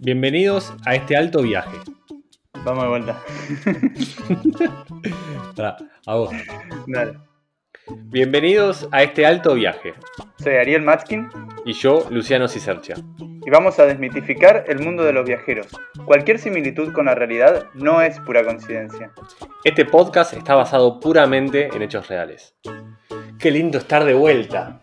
Bienvenidos a este alto viaje. Vamos de vuelta. Pará, a vos. Dale. Bienvenidos a este alto viaje. Soy Ariel Matskin Y yo, Luciano Cicercia. Y vamos a desmitificar el mundo de los viajeros. Cualquier similitud con la realidad no es pura coincidencia. Este podcast está basado puramente en hechos reales. Qué lindo estar de vuelta.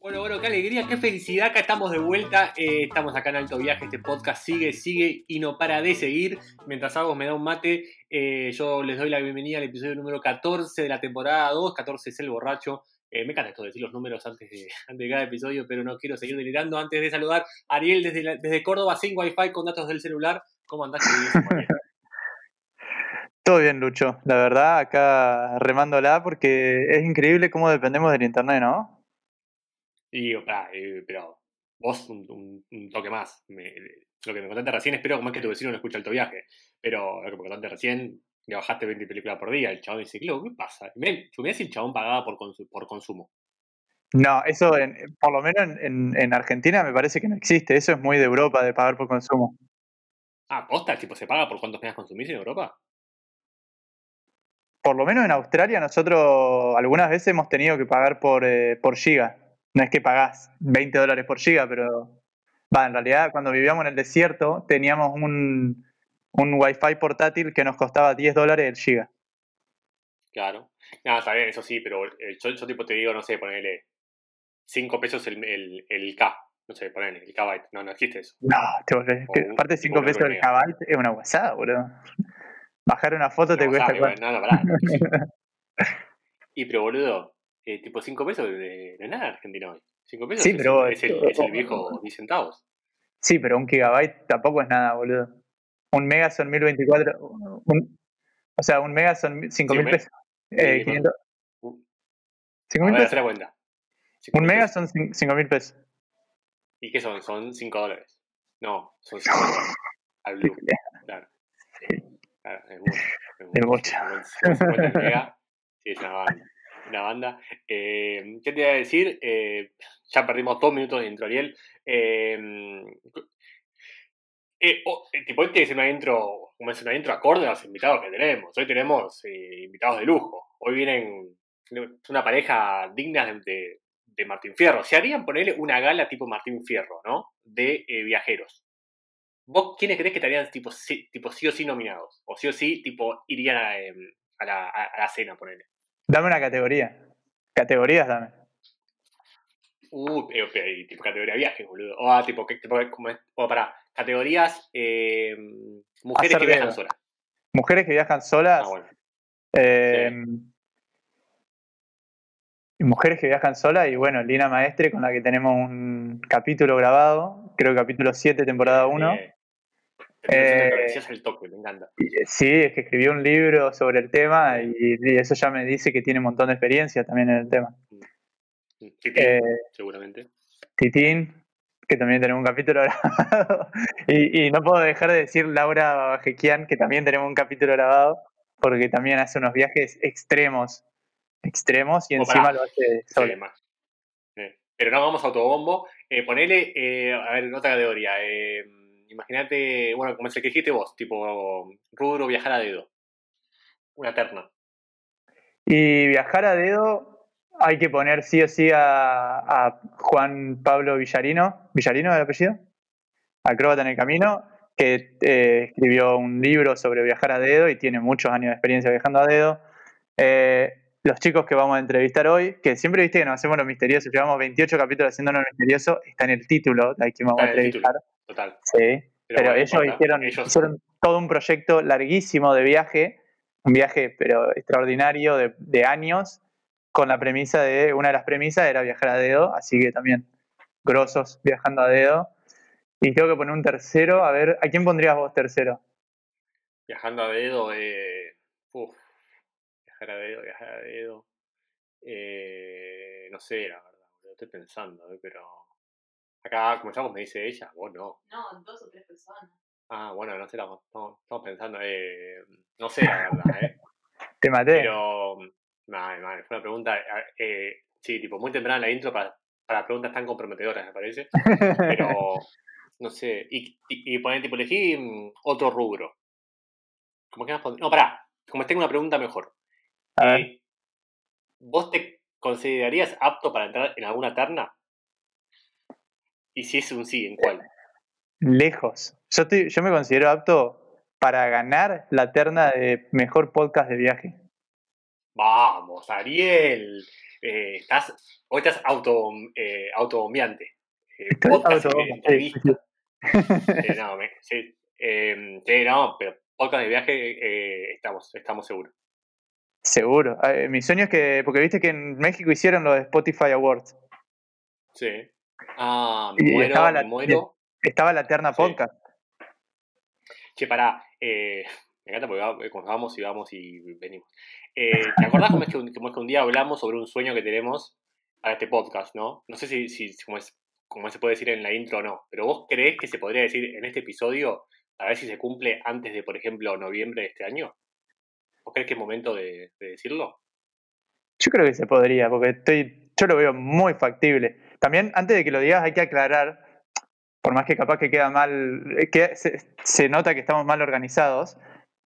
Bueno, bueno, qué alegría, qué felicidad. Acá estamos de vuelta. eh, estamos acá en Alto Viaje. Este podcast sigue, sigue y no para de seguir. Mientras hago me da un mate, eh, yo les doy la bienvenida al episodio número 14 de la temporada 2. 14 es el borracho. Eh, me encanta esto de decir los números antes de, antes de cada episodio, pero no quiero seguir delirando. Antes de saludar a Ariel desde, la- desde Córdoba sin wifi con datos del celular. ¿Cómo andás? Todo bien, Lucho. La verdad, acá remándola porque es increíble cómo dependemos del internet, ¿no? Y pará, eh, pero vos un, un- un toque más. Me- lo que me contaste recién, espero como es que tu vecino no escucha Alto Viaje. Pero lo que me contaste recién, le bajaste 20 películas por día. El chabón dice, "Claro, ¿qué pasa? Mirá, mirá si el chabón pagaba por, consu- por consumo. No, eso en- por lo menos en, en- en Argentina me parece que no existe. Eso es muy de Europa, de pagar por consumo. Ah, posta, tipo, ¿se paga por cuántos megas consumís en Europa? Por lo menos en Australia nosotros algunas veces hemos tenido que pagar por, eh, por giga. No es que pagás 20 dólares por giga, pero... Va, en realidad cuando vivíamos en el desierto teníamos un, un wifi portátil que nos costaba 10 dólares el giga. Claro. Nada, está bien, eso sí, pero eh, yo, yo tipo te digo, no sé, ponele 5 pesos el, el, el K. No sé, ponele, el Kbyte. No, no existe eso. No, te volvés- O que un- aparte 5 un pesos el kbyte es una guasada, boludo. Bajar una foto te cuesta no, no, pará. y pero boludo, eh, tipo 5 pesos de, de nada en Argentina hoy. 5 pesos Sí, es, pero- es, el, es el viejo 10 centavos. Sí, pero un gigabyte tampoco es nada, boludo. Un mega son 1024. un- o sea, un mega son 5000 me- pesos. Eh, sí, 500 Un- 5000 Ahora pesos. la cuenta. Un 5.000 mega son 5000 pesos. ¿Y qué son? Son 5 dólares. No, son 5 dólares. Al blue. Claro. Claro, es mucho. Es mucho. 50 mega, sí, es una banda. Una banda. Eh, ¿Qué te iba a decir? Eh, ya perdimos dos minutos de intro, Ariel. Eh, eh, oh, eh, tipo, hoy es una intro, como es una intro acorde a los invitados que tenemos. Hoy tenemos eh, invitados de lujo. Hoy vienen una pareja digna de, de, de Martín Fierro. Se harían ponerle una gala tipo Martín Fierro, ¿no? De eh, viajeros. ¿Vos quiénes crees que estarían tipo sí, tipo sí o sí nominados? O sí o sí, tipo, irían a, em, a la, a, la cena, ponele. Dame una categoría. Categorías dame. Uh, eh, eh, tipo categoría viajes, boludo. O ah, tipo, tipo como es- o para categorías eh, mujeres Hacer que viajan solas. Mujeres que viajan solas. Ah, bueno. eh, y Mujeres que viajan solas y bueno, Lina Maestre con la que tenemos un capítulo grabado, creo que capítulo 7, temporada 1. Eh, te Eh, decías el toque, me encanta. Y, eh, Sí, es que escribió un libro sobre el tema y, y eso ya me dice que tiene un montón de experiencia también en el tema. Sí, Eh, seguramente. Titín, que también tenemos un capítulo grabado. y, y no puedo dejar de decir Laura Bajequian, que también tenemos un capítulo grabado, porque también hace unos viajes extremos, extremos y encima pará. lo hace solo. pero no vamos a autobombo. Eh, ponele, eh, a ver, en otra categoría. Eh, Imagínate, bueno, como es el que dijiste vos, tipo rubro viajar a dedo. Una terna. Y viajar a dedo, hay que poner sí o sí a, a Juan Pablo Villarino. ¿Villarino el apellido? Acróbata en el camino, que eh, escribió un libro sobre viajar a dedo y tiene muchos años de experiencia viajando a dedo. Eh, los chicos que vamos a entrevistar hoy, que siempre viste que nos hacemos los misteriosos, llevamos 28 capítulos haciéndonos misterioso, está en el título de quien vamos a entrevistar. Total. Sí, pero, ellos, importa. hicieron, Ellos- hicieron todo un proyecto larguísimo de viaje, un viaje pero extraordinario de, de años, con la premisa de, una de las premisas era viajar a dedo, así que también grosos viajando a dedo. Y tengo que poner un tercero, a ver, ¿a quién pondrías vos tercero? Viajando a dedo, eh, uf, viajar a dedo, viajar a dedo. Eh, no sé, la verdad, lo estoy pensando, eh, pero acá, como ya vos me dice ella, vos no. No, dos o tres personas. Ah, bueno, no sé, estamos, estamos pensando, eh, no sé, la verdad, ¿eh? Te maté. Pero, madre, madre, fue una pregunta, eh, sí, tipo, muy temprana la intro para, para preguntas tan comprometedoras, me parece. Pero, no sé, y, y, poner, tipo, elegí mm, otro rubro. ¿Cómo que No, pará, como tengo una pregunta mejor. Eh, ¿Vos te considerarías apto para entrar en alguna terna? Y si es un sí, ¿en cuál? Lejos. Yo, estoy, yo me considero apto para ganar la terna de mejor podcast de viaje. Vamos, Ariel. Eh, estás, hoy estás auto, eh, autobombiante. Eh, podcast, auto entrevista. no, me, sí, em, sí, no, pero podcast de viaje eh, estamos, estamos seguros. Seguro. mi sueño es que, porque viste que en México hicieron los Spotify Awards. Sí. Ah, me muero, estaba la, muero. Estaba la Terna Podcast. Che, pará, eh, me encanta porque cuando vamos y vamos y venimos. Eh, ¿Te acordás cómo es, que un, día hablamos sobre un sueño que tenemos para este podcast, no? No sé si, si es, como se puede decir en la intro o no, pero vos creés que se podría decir en este episodio a ver si se cumple antes de, por ejemplo, noviembre de este año? ¿Vos crees que es momento de, de decirlo? Yo creo que se podría, porque estoy, yo lo veo muy factible. También, antes de que lo digas, hay que aclarar por más que capaz que queda mal, eh, que se, nota que estamos mal organizados.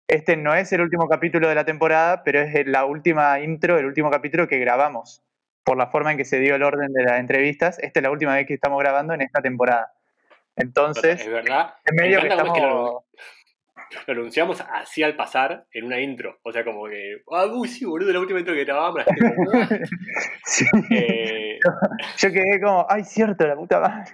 Este no es el último capítulo de la temporada, pero es la última intro, el último capítulo que grabamos. Por la forma en que se dio el orden de las entrevistas, esta es la última vez que estamos grabando en esta temporada. Entonces, es verdad. En medio que estamos... lo, anunciamos así al pasar en una intro. O sea, como que, ah, uy, sí, boludo, la última intro que grabamos. sí. eh... yo, quedé como, ay, cierto, la puta madre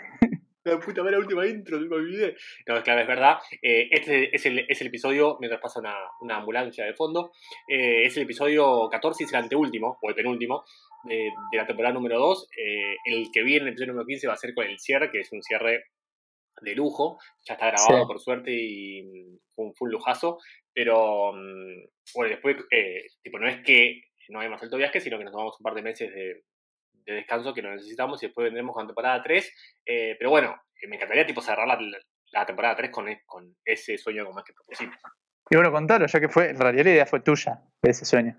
la puta la última intro, me olvidé. No, claro, es verdad. Eh, este es el, es el, episodio, mientras pasa una, una ambulancia de fondo, eh, es el episodio 14 y es el anteúltimo, o el penúltimo, de, la temporada número 2. Eh, el que viene, el episodio número 15, va a ser con el cierre, que es un cierre de lujo. Ya está grabado, por suerte, y fue un, full lujazo. Pero, mm, bueno, después, tipo, no es que no hay más alto viaje, sino que nos tomamos un par de meses de, de descanso que lo necesitamos y después vendremos con la temporada 3. Eh, pero bueno, eh, me encantaría tipo cerrar la, temporada 3 con, con, ese sueño como más que propusimos. Y bueno, contalo, ya que fue, en realidad la idea fue tuya, de ese sueño.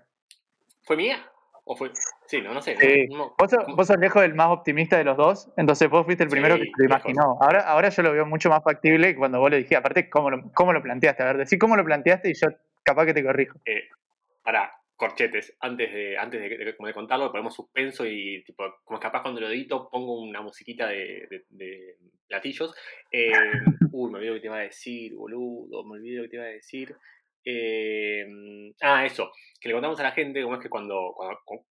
¿Fue mía? ¿O fue? Sí, no, no sé. ¿Vos, sos, lejos del más optimista de los dos, entonces vos fuiste el primero que lo imaginó. Ahora, ahora yo lo veo mucho más factible cuando vos le dijiste, aparte, ¿cómo lo, cómo lo planteaste? A ver, decí cómo lo planteaste y yo capaz que te corrijo. Eh, para, corchetes antes de, antes de, como de contarlo, ponemos suspenso y tipo, como es capaz cuando lo edito pongo una musiquita de, de platillos. Eh, uy, me olvido que te iba a decir, boludo, me olvido que te iba a decir. Eh, ah, eso, que le contamos a la gente como es que cuando,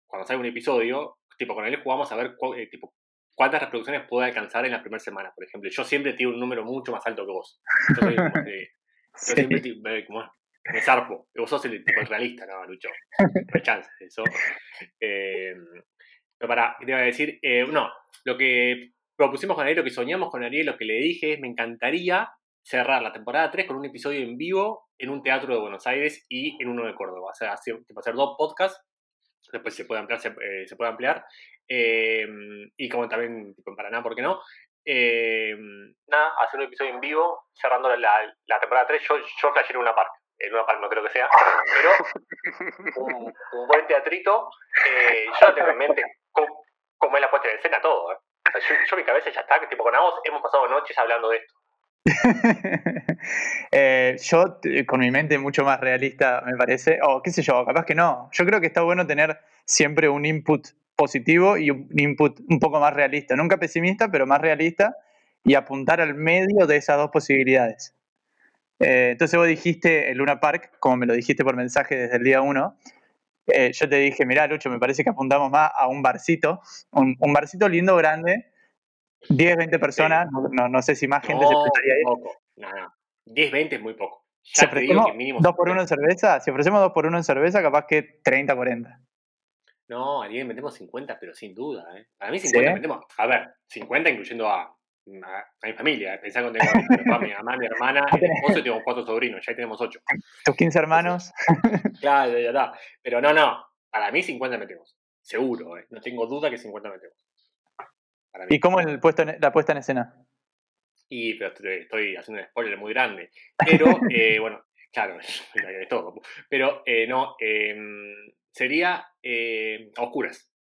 cuando, sale un episodio, tipo con él jugamos a ver eh, tipo, cuántas reproducciones puede alcanzar en la primera semana, por ejemplo. Yo siempre tengo un número mucho más alto que vos. Yo, soy como yo siempre como, me zarpo. Vos sos el tipo realista, ¿no, Lucho? No hay chance eso. Eh, pero para, ¿qué te iba a decir? Eh, no, lo que propusimos con Ariel, lo que soñamos con Ariel, lo que le dije es, me encantaría cerrar la temporada 3 con un episodio en vivo en un teatro de Buenos Aires y en uno de Córdoba. O sea, hacer, hacer dos podcasts, después se puede ampliar, se, eh, puede ampliar. y como también tipo, en Paraná, ¿por qué no? nada, hacer un episodio en vivo cerrando la, la temporada 3. Yo, yo en una parte en una palma creo que sea, pero un, buen teatrito, eh, yo tengo en mente cómo, es la puesta en escena todo. ¿eh? yo, mi cabeza ya está, que tipo con Agos hemos pasado noches hablando de esto. eh, yo con mi mente mucho más realista me parece, o qué sé yo, capaz que no. Yo creo que está bueno tener siempre un input positivo y un input un poco más realista, nunca pesimista, pero más realista y apuntar al medio de esas dos posibilidades. Eh, entonces vos dijiste el Luna Park, como me lo dijiste por mensaje desde el día uno. Eh, yo te dije, mirá, Lucho, me parece que apuntamos más a un barcito, un, barcito lindo, grande, 10, 20 personas, no, no, sé si más gente se prestaría ahí. Poco. No, no. 10, 20 es muy poco. Ya si ofrecemos dos por uno en cerveza, si ofrecemos dos por uno en cerveza, capaz que 30, 40. No, alguien metemos 50, pero sin duda. ¿eh? Para mí 50 metemos, a ver, 50 incluyendo a a, mi familia. Pensá que tengo a mi mamá, mi hermana, mi esposo y tengo cuatro sobrinos, ya tenemos ocho. ¿Tus 15 hermanos? claro, ya está. Pero no, no, para mí 50 metemos. Seguro, eh. no tengo duda que 50 metemos. ¿Y cómo el puesto la puesta en escena? Y, pero estoy haciendo un spoiler muy grande. Pero, eh, bueno, claro, de todo. Pero, eh, no, em, sería eh, a oscuras.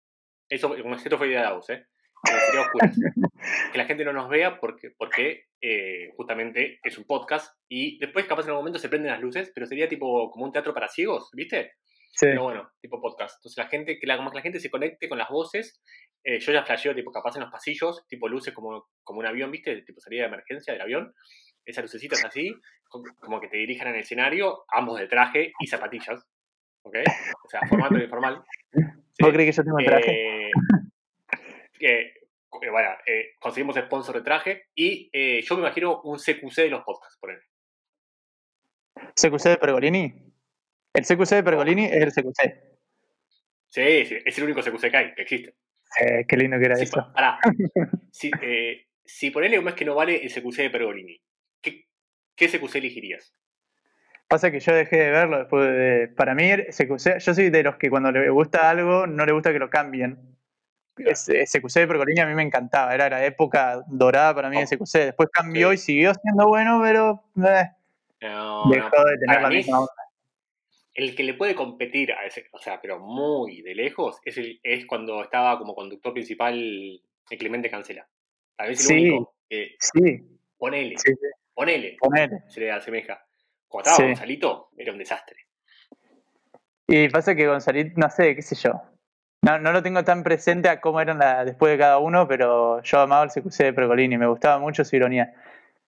Eso, como esto fue idea de Agus, ¿eh? Sería que la gente no nos vea porque, porque eh, justamente es un podcast y después capaz en algún momento se prenden las luces, pero sería tipo como un teatro para ciegos, ¿viste? Sí. Pero bueno, tipo podcast. Entonces la gente, que la, como que la gente se conecte con las voces, eh, yo ya flasheo tipo capaz en los pasillos, tipo luces como, como un avión, ¿viste? Tipo salida de emergencia del avión. Esas lucecitas así, co- como que te dirijan en el escenario, ambos de traje y zapatillas. ¿Ok? O sea, formato informal. ¿Vos crees que yo tengo traje? Eh, que, eh, bueno, eh, conseguimos sponsor de traje y eh, yo me imagino un CQC de los podcasts, por ejemplo. ¿CQC de Pergolini? El CQC de Pergolini es el CQC. Sí, sí, es el único CQC que hay, que existe. Eh, qué lindo que era eso. pará. si, eh, si ponele un mes que no vale el CQC de Pergolini, ¿qué, qué CQC elegirías? Pasa que yo dejé de verlo después de... Para mí, el CQC, yo soy de los que cuando le gusta algo, no le gusta que lo cambien. CQC de Pergolini a mí me encantaba, era la época dorada para mí de Oh, CQC. Después cambió sí. y siguió siendo bueno, pero eh, No, dejó no, de tener la misma onda. el que le puede competir a ese, o sea, pero muy de lejos, es, el, es cuando estaba como conductor principal el Clemente Cancela. Tal vez el Sí. único. que Sí, ponele, sí, ponele, ponele. se le asemeja. Cuando estaba. Gonzalito, era un desastre. Y pasa que Gonzalito, no sé, qué sé yo. No, no lo tengo tan presente a cómo eran la- después de cada uno, pero yo amaba el CQC de Pergolini, me gustaba mucho su ironía.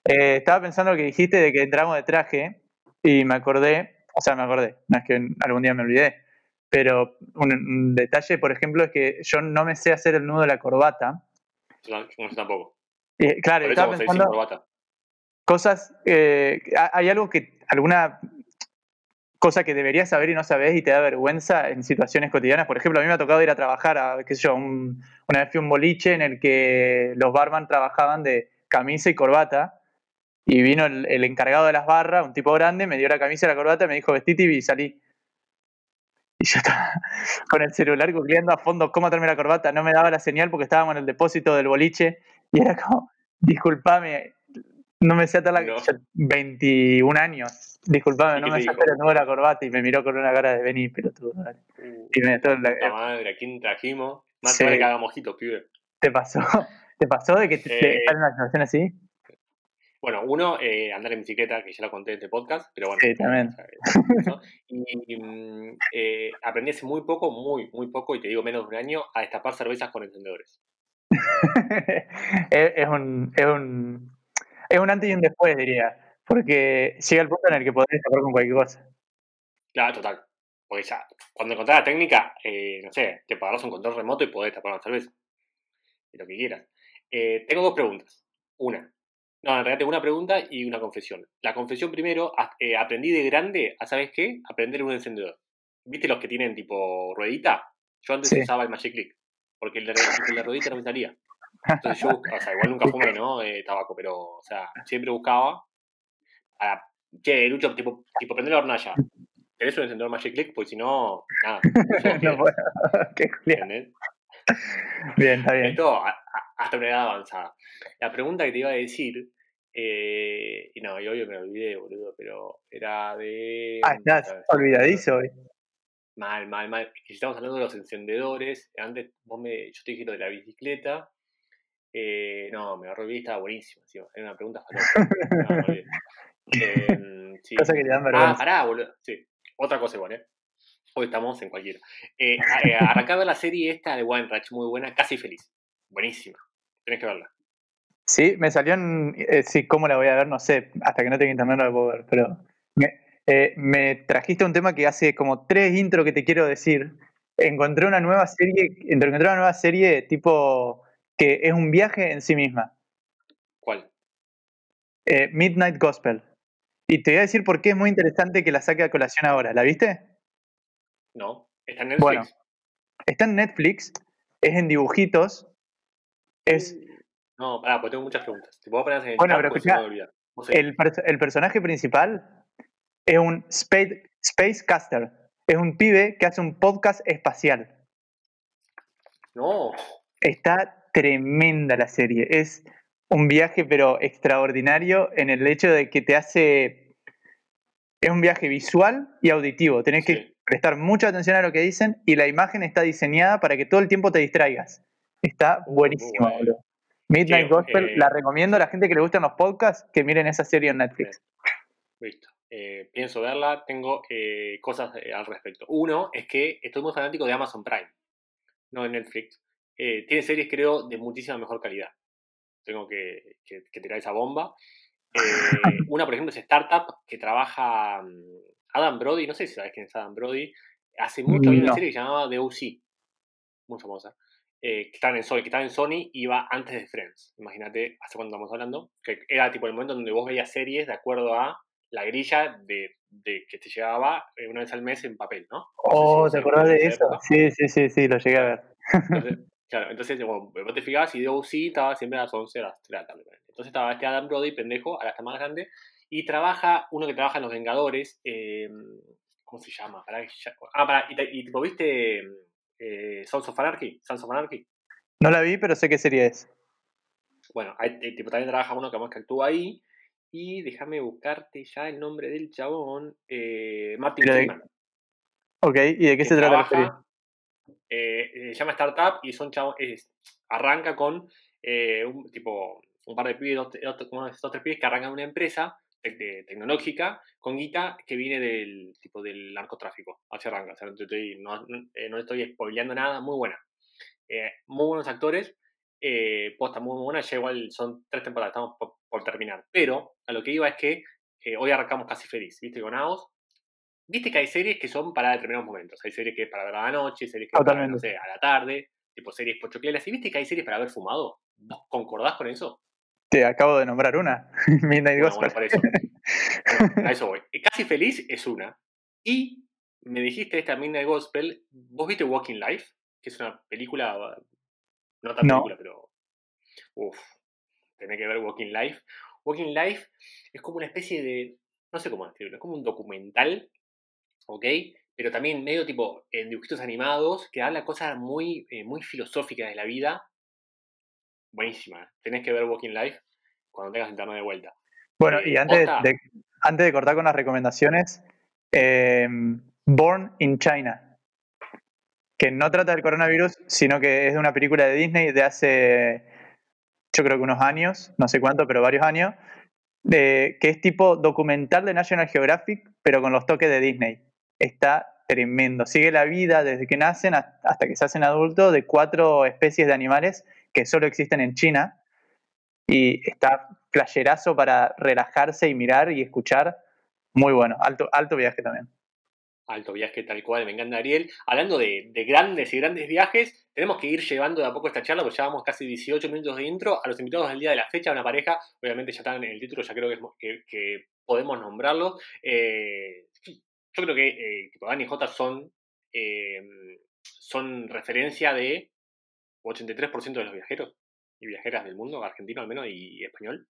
Eh, estaba pensando lo que dijiste de que entramos de traje y me acordé, o sea, me acordé, no es que algún día me olvidé, pero un, un detalle, por ejemplo, es que yo no me sé hacer el nudo de la corbata. Yo, no- yo tampoco. Y, claro, Por estaba pensando corbata. cosas, eh, ha- hay algo que, alguna cosa que deberías saber y no sabes y te da vergüenza en situaciones cotidianas. Por ejemplo, a mí me ha tocado ir a trabajar a, qué sé una vez fui a un boliche en el que los barman trabajaban de camisa y corbata y vino el, el encargado de las barras, un tipo grande, me dio la camisa y la corbata, me dijo vestite y salí. Y yo estaba con el celular googleando a fondo cómo atarme la corbata, no me daba la señal porque estábamos en el depósito del boliche y era como, disculpame, no me sé atar la No. yo, 21 años, disculpame, ¿Y no me nudo de la corbata y me miró con una cara de vení, pelotudo. dale". Uh, Y me todo la- puta madre, ¿a quién trajimos? Más Sí. vale que haga mojitos, pibe. ¿Te pasó? ¿Te pasó de que te, Eh, estar en una situación así? Bueno, uno, eh, andar en bicicleta, que ya lo conté en este podcast, pero bueno. Sí, también. eso. Y mm, eh, aprendí hace muy poco, muy, muy poco, y te digo menos de un año, a destapar cervezas con encendedores. es, es un, es, un, es un antes y un después, diría. Porque llega el punto en el que podés escapar con cualquier cosa. Claro, total. Porque ya, cuando encontrás la técnica, eh, no sé, te pagarás un control remoto y podés tapar una cerveza. Y lo que quieras. Eh, tengo dos preguntas. Una. No, en realidad tengo una pregunta y una confesión. La confesión primero, a- eh, aprendí de grande a, ¿sabes qué? Aprender un encendedor. ¿Viste los que tienen tipo ruedita? Yo antes Sí. usaba el Magic Click, porque el de, el de ruedita no me salía. Entonces yo, o sea, igual nunca fumé, ¿no? Eh, tabaco, pero, o sea, siempre buscaba a, che, Lucho, tipo, tipo prender la hornalla. ¿Tenés un encendedor Magic Click? Pues si no, nada. lo No puedo. Qué. Bien, está bien. Esto a- a- hasta una edad avanzada. La pregunta que te iba a decir, eh, y no, y obvio me olvidé, boludo, pero era de... Ah, estás olvidadizo hoy. Mal, mal, mal. Estamos hablando de los encendedores, antes vos me, yo te dije lo de la bicicleta. Eh, no, me agarró bien, estaba buenísimo. encima. Era una pregunta. No, olvidé. Eh, sí. Cosa que te dan Ah, vergüenza. pará, boludo. Sí, otra cosa igual, ¿eh? Hoy estamos en cualquiera. Eh, eh, arrancá a ver la serie esta de Wine Ratch, muy buena, casi feliz. Buenísima. Tenés que verla. Sí, me salió en. eh, sí, ¿cómo la voy a ver? No sé. Hasta que no tenga internet no la puedo ver. Pero. Me, eh, me trajiste un tema que hace como tres intros que te quiero decir. Encontré una nueva serie. Encontré una nueva serie tipo. Que es un viaje en sí misma. ¿Cuál? Eh, Midnight Gospel. Y te voy a decir por qué es muy interesante que la saque a colación ahora. ¿La viste? ¿No? ¿Está en Netflix? Bueno, Está en Netflix. Es en dibujitos. Es. No, pará, porque tengo muchas preguntas. Te puedo poner en el Bueno, pero seguí. El, pers- el personaje principal es un space, space caster. Es un pibe que hace un podcast espacial. No, Está tremenda la serie. Es un viaje, pero extraordinario en el hecho de que te hace. Es un viaje visual y auditivo. Tenés que prestar mucha atención a lo que dicen y la imagen está diseñada para que todo el tiempo te distraigas. Está bueno. boludo. Midnight Gospel, eh, la recomiendo a la gente que le gustan los podcasts que miren esa serie en Netflix. Listo. Eh, pienso verla, tengo eh, cosas al respecto. Uno es que estoy muy fanático de Amazon Prime, no de Netflix. Eh, tiene series, creo, de muchísima mejor calidad. Tengo que, que- que tirar esa bomba. Eh, una, por ejemplo, es Startup, que trabaja mm, Adam Brody, no sé si sabes quién es Adam Brody. Hace mucho había una No. serie que se llamaba The O.C., muy famosa, eh, que, estaba en Sony, que estaba en Sony y iba antes de Friends. Imagínate, hace cuánto estamos hablando, que era tipo el momento donde vos veías series de acuerdo a la grilla de, de que te llegaba una vez al mes en papel, ¿no? Oh, No ¿te acordás de eso? época. Sí, sí, sí, sí, lo llegué a ver. Entonces, claro, entonces bueno, vos te fijabas y DOC estaba siempre a las 11 a las 3 de la tarde. Entonces estaba este Adam Brody, pendejo, ahora está más grande, y trabaja, uno que trabaja en Los Vengadores, eh, ¿cómo se llama? Pará, que ya- ah, pará, y, y tipo, ¿viste eh, Sons of Anarchy? Sons of Anarchy. No la vi, pero sé qué serie es. Bueno, hay- eh, tipo, también trabaja uno que más que actúa ahí, y déjame buscarte ya el nombre del chabón, eh, Martin Freeman. Ok, ¿y de qué se trata la serie? Eh, se llama Startup y son chavos, es- arranca con eh, un tipo, un par de pibes, dos, dos, dos, tres pibes que arrancan una empresa tecnológica con guita que viene del tipo del narcotráfico. Así arranca, o sea, no, estoy, no, no- eh, no estoy spoileando nada, muy buena. Eh, muy buenos actores, eh, posta muy, muy buena, ya igual son tres temporadas, estamos por, por terminar. Pero a lo que iba es que eh, hoy arrancamos casi feliz, ¿viste? Con Aos. Viste que hay series que son para determinados momentos. Hay series que es para ver a la noche, series que es para, no sé, a la tarde, tipo series pochocleras. ¿Y viste que hay series para haber fumado? ¿Vos concordás con eso? Te acabo de nombrar una. Midnight Bueno, Gospel. bueno, eso. Bueno, a eso voy. Casi feliz es una. Y me dijiste esta Midnight Gospel. ¿Vos viste Walking Life? Que es una película. No tan No. película, pero. Uf. Tenés que ver Walking Life. Walking Life es como una especie de. No sé cómo describirlo. Es como un documental. ¿Ok? Pero también medio tipo en dibujitos animados que habla cosas muy, eh, muy filosóficas de la vida. Buenísima. ¿eh? Tenés que ver Walking Life cuando tengas internet de vuelta. Bueno, Eh, y antes posta. de, antes de cortar con las recomendaciones, eh, Born in China, que no trata del coronavirus, sino que es de una película de Disney de hace, yo creo que unos años, no sé cuánto, pero varios años, de, que es tipo documental de National Geographic, pero con los toques de Disney. Está tremendo. Sigue la vida desde que nacen hasta que se hacen adultos de cuatro especies de animales que solo existen en China. Y está flasherazo para relajarse y mirar y escuchar. Muy bueno. Alto, alto viaje también. Alto viaje tal cual, me encanta Ariel. Hablando de, de grandes y grandes viajes, tenemos que ir llevando de a poco esta charla, porque ya casi 18 minutos de intro. A los invitados del día de la fecha, una pareja, obviamente ya están en el título, ya creo que, que, podemos nombrarlo. Eh, yo creo que eh, tipo, Dan y J son, eh, son referencia de 83% de los viajeros y viajeras del mundo, argentino al menos y español.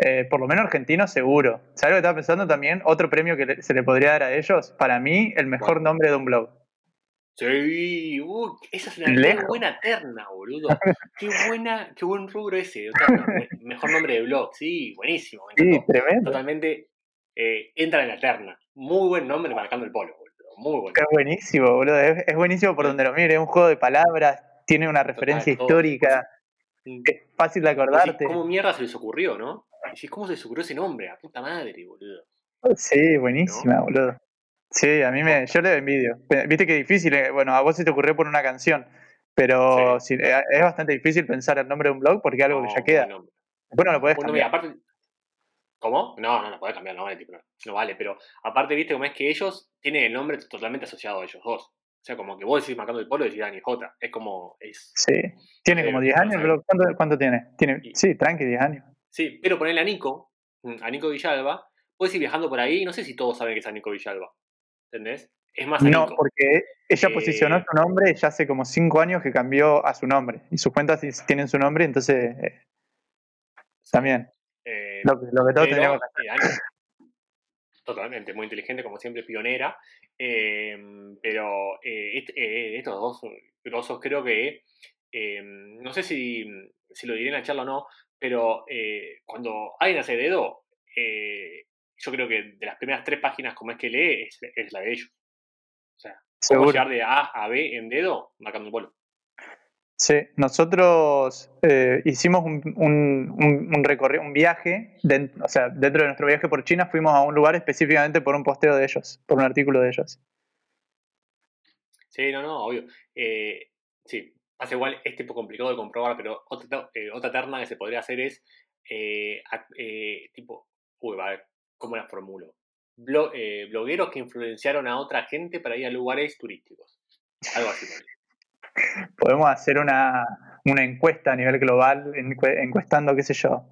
Eh, por lo menos argentino seguro. ¿Sabes lo que estaba pensando también? Otro premio que le- se le podría dar a ellos. Para mí, el mejor Bueno. nombre de un blog. Sí, uy, esa es una qué buena terna, boludo. Qué buena, qué buen rubro ese. Mejor nombre de blog, sí, buenísimo, me Sí, tremendo. Totalmente eh, entra en la terna. Muy buen nombre marcando el polo, boludo. Muy bueno. Es buenísimo, boludo. Es, es buenísimo por Sí. donde lo mire. Es un juego de palabras, tiene una referencia histórica, es fácil de acordarte. ¿Cómo mierda se les ocurrió, no? Decís, ¿cómo se les ocurrió ese nombre? A puta madre, boludo. Sí, buenísima, boludo. Sí, a mí me, yo le envidio. Viste que difícil, eh, bueno, a vos se te ocurrió por una canción, pero sí, eh, es bastante difícil pensar el nombre de un blog porque es algo No, que ya buen queda. nombre. Después no lo podés Bueno, mira, aparte. ¿Cómo? No, no, no podés cambiar el nombre, tipo, no, no vale, pero aparte, viste, como es que ellos tienen el nombre totalmente asociado a ellos dos. O sea, como que vos decís marcando el polo y decís Dani J. Es como. Es, Sí, tiene como 10 no años, sé. blog. ¿Cuánto, cuánto tiene? tiene? Y- Sí, tranqui, 10 años. sí, pero ponerle a Nico, mm, a Nico Villalba, puedes ir viajando por ahí y no sé si todos saben que es a Nico Villalba. ¿Entendés? Es más a No, Nico. porque ella Eh, posicionó su nombre ya hace como 5 años que cambió a su nombre. Y sus cuentas tienen su nombre, entonces eh, también. Eh, Lo, que- lo que todos pero, que Dani, totalmente, muy inteligente, como siempre, pionera. eh, pero eh, eh, estos dos grosos creo que, eh, no sé si, si lo diré en la charla o no, pero cuando alguien hace dedo, yo creo que de las primeras tres páginas como es que lee es, es la de ellos. O sea, cómo llegar de A a B en dedo marcando el vuelo. Sí, nosotros eh, hicimos un, un, recorrido, un viaje, den- o sea, dentro de nuestro viaje por China fuimos a un lugar específicamente por un posteo de ellos, por un artículo de ellos. Sí, no, no, obvio. Eh, sí, pasa igual, es tipo complicado de comprobar, pero otra, eh, otra terna que se podría hacer es, eh, eh, tipo, uy, a ver, ¿cómo la formulo? Blo- blogueros que influenciaron a otra gente para ir a lugares turísticos. Algo así. Podemos hacer una, una encuesta a nivel global, encue- encuestando, qué sé yo,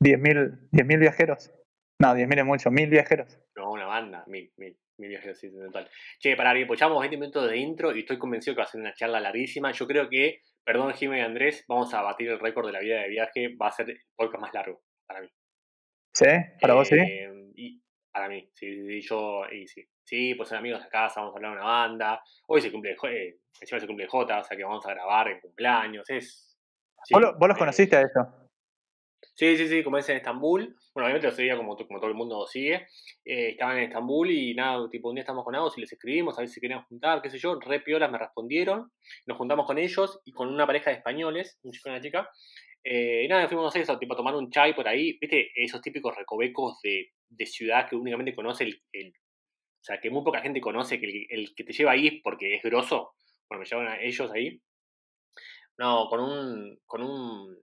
10.000 10.000 viajeros. No, 10.000 es mucho, 1.000 viajeros. No, una banda, mil, mil, mil viajes así en total. Che, para Ariel, pues llevamos 20 minutos de intro y estoy convencido que va a ser una charla larguísima. Yo creo que, perdón, Jimmy y Andrés, vamos a batir el récord de la vida de viaje. Va a ser el podcast más largo para mí. ¿Sí? ¿Para vos sí? Eh, Y para mí, sí, sí, sí, yo, y sí. Sí, pues son amigos de casa, vamos a hablar de una banda. Hoy se cumple, eh, encima se cumple J, o sea que vamos a grabar en cumpleaños. Es. sí, ¿Vos, lo- vos los eh, conociste a ellos? Sí, sí, sí, como es en Estambul. Bueno, obviamente lo seguía como, como todo el mundo lo sigue. Eh, estaban en Estambul y nada, tipo, un día estamos con Agos y les escribimos a ver si querían juntar, qué sé yo. Re piolas me respondieron. Nos juntamos con ellos y con una pareja de españoles, un chico y una chica. Eh, nada, fuimos, no sé, eso, tipo, a tomar un chai por ahí. ¿Viste? Esos típicos recovecos de, de ciudad que únicamente conoce el, el- O sea, que muy poca gente conoce, que el, el que te lleva ahí es porque es grosso. Bueno, me llevaron a ellos ahí. No, con un, con un,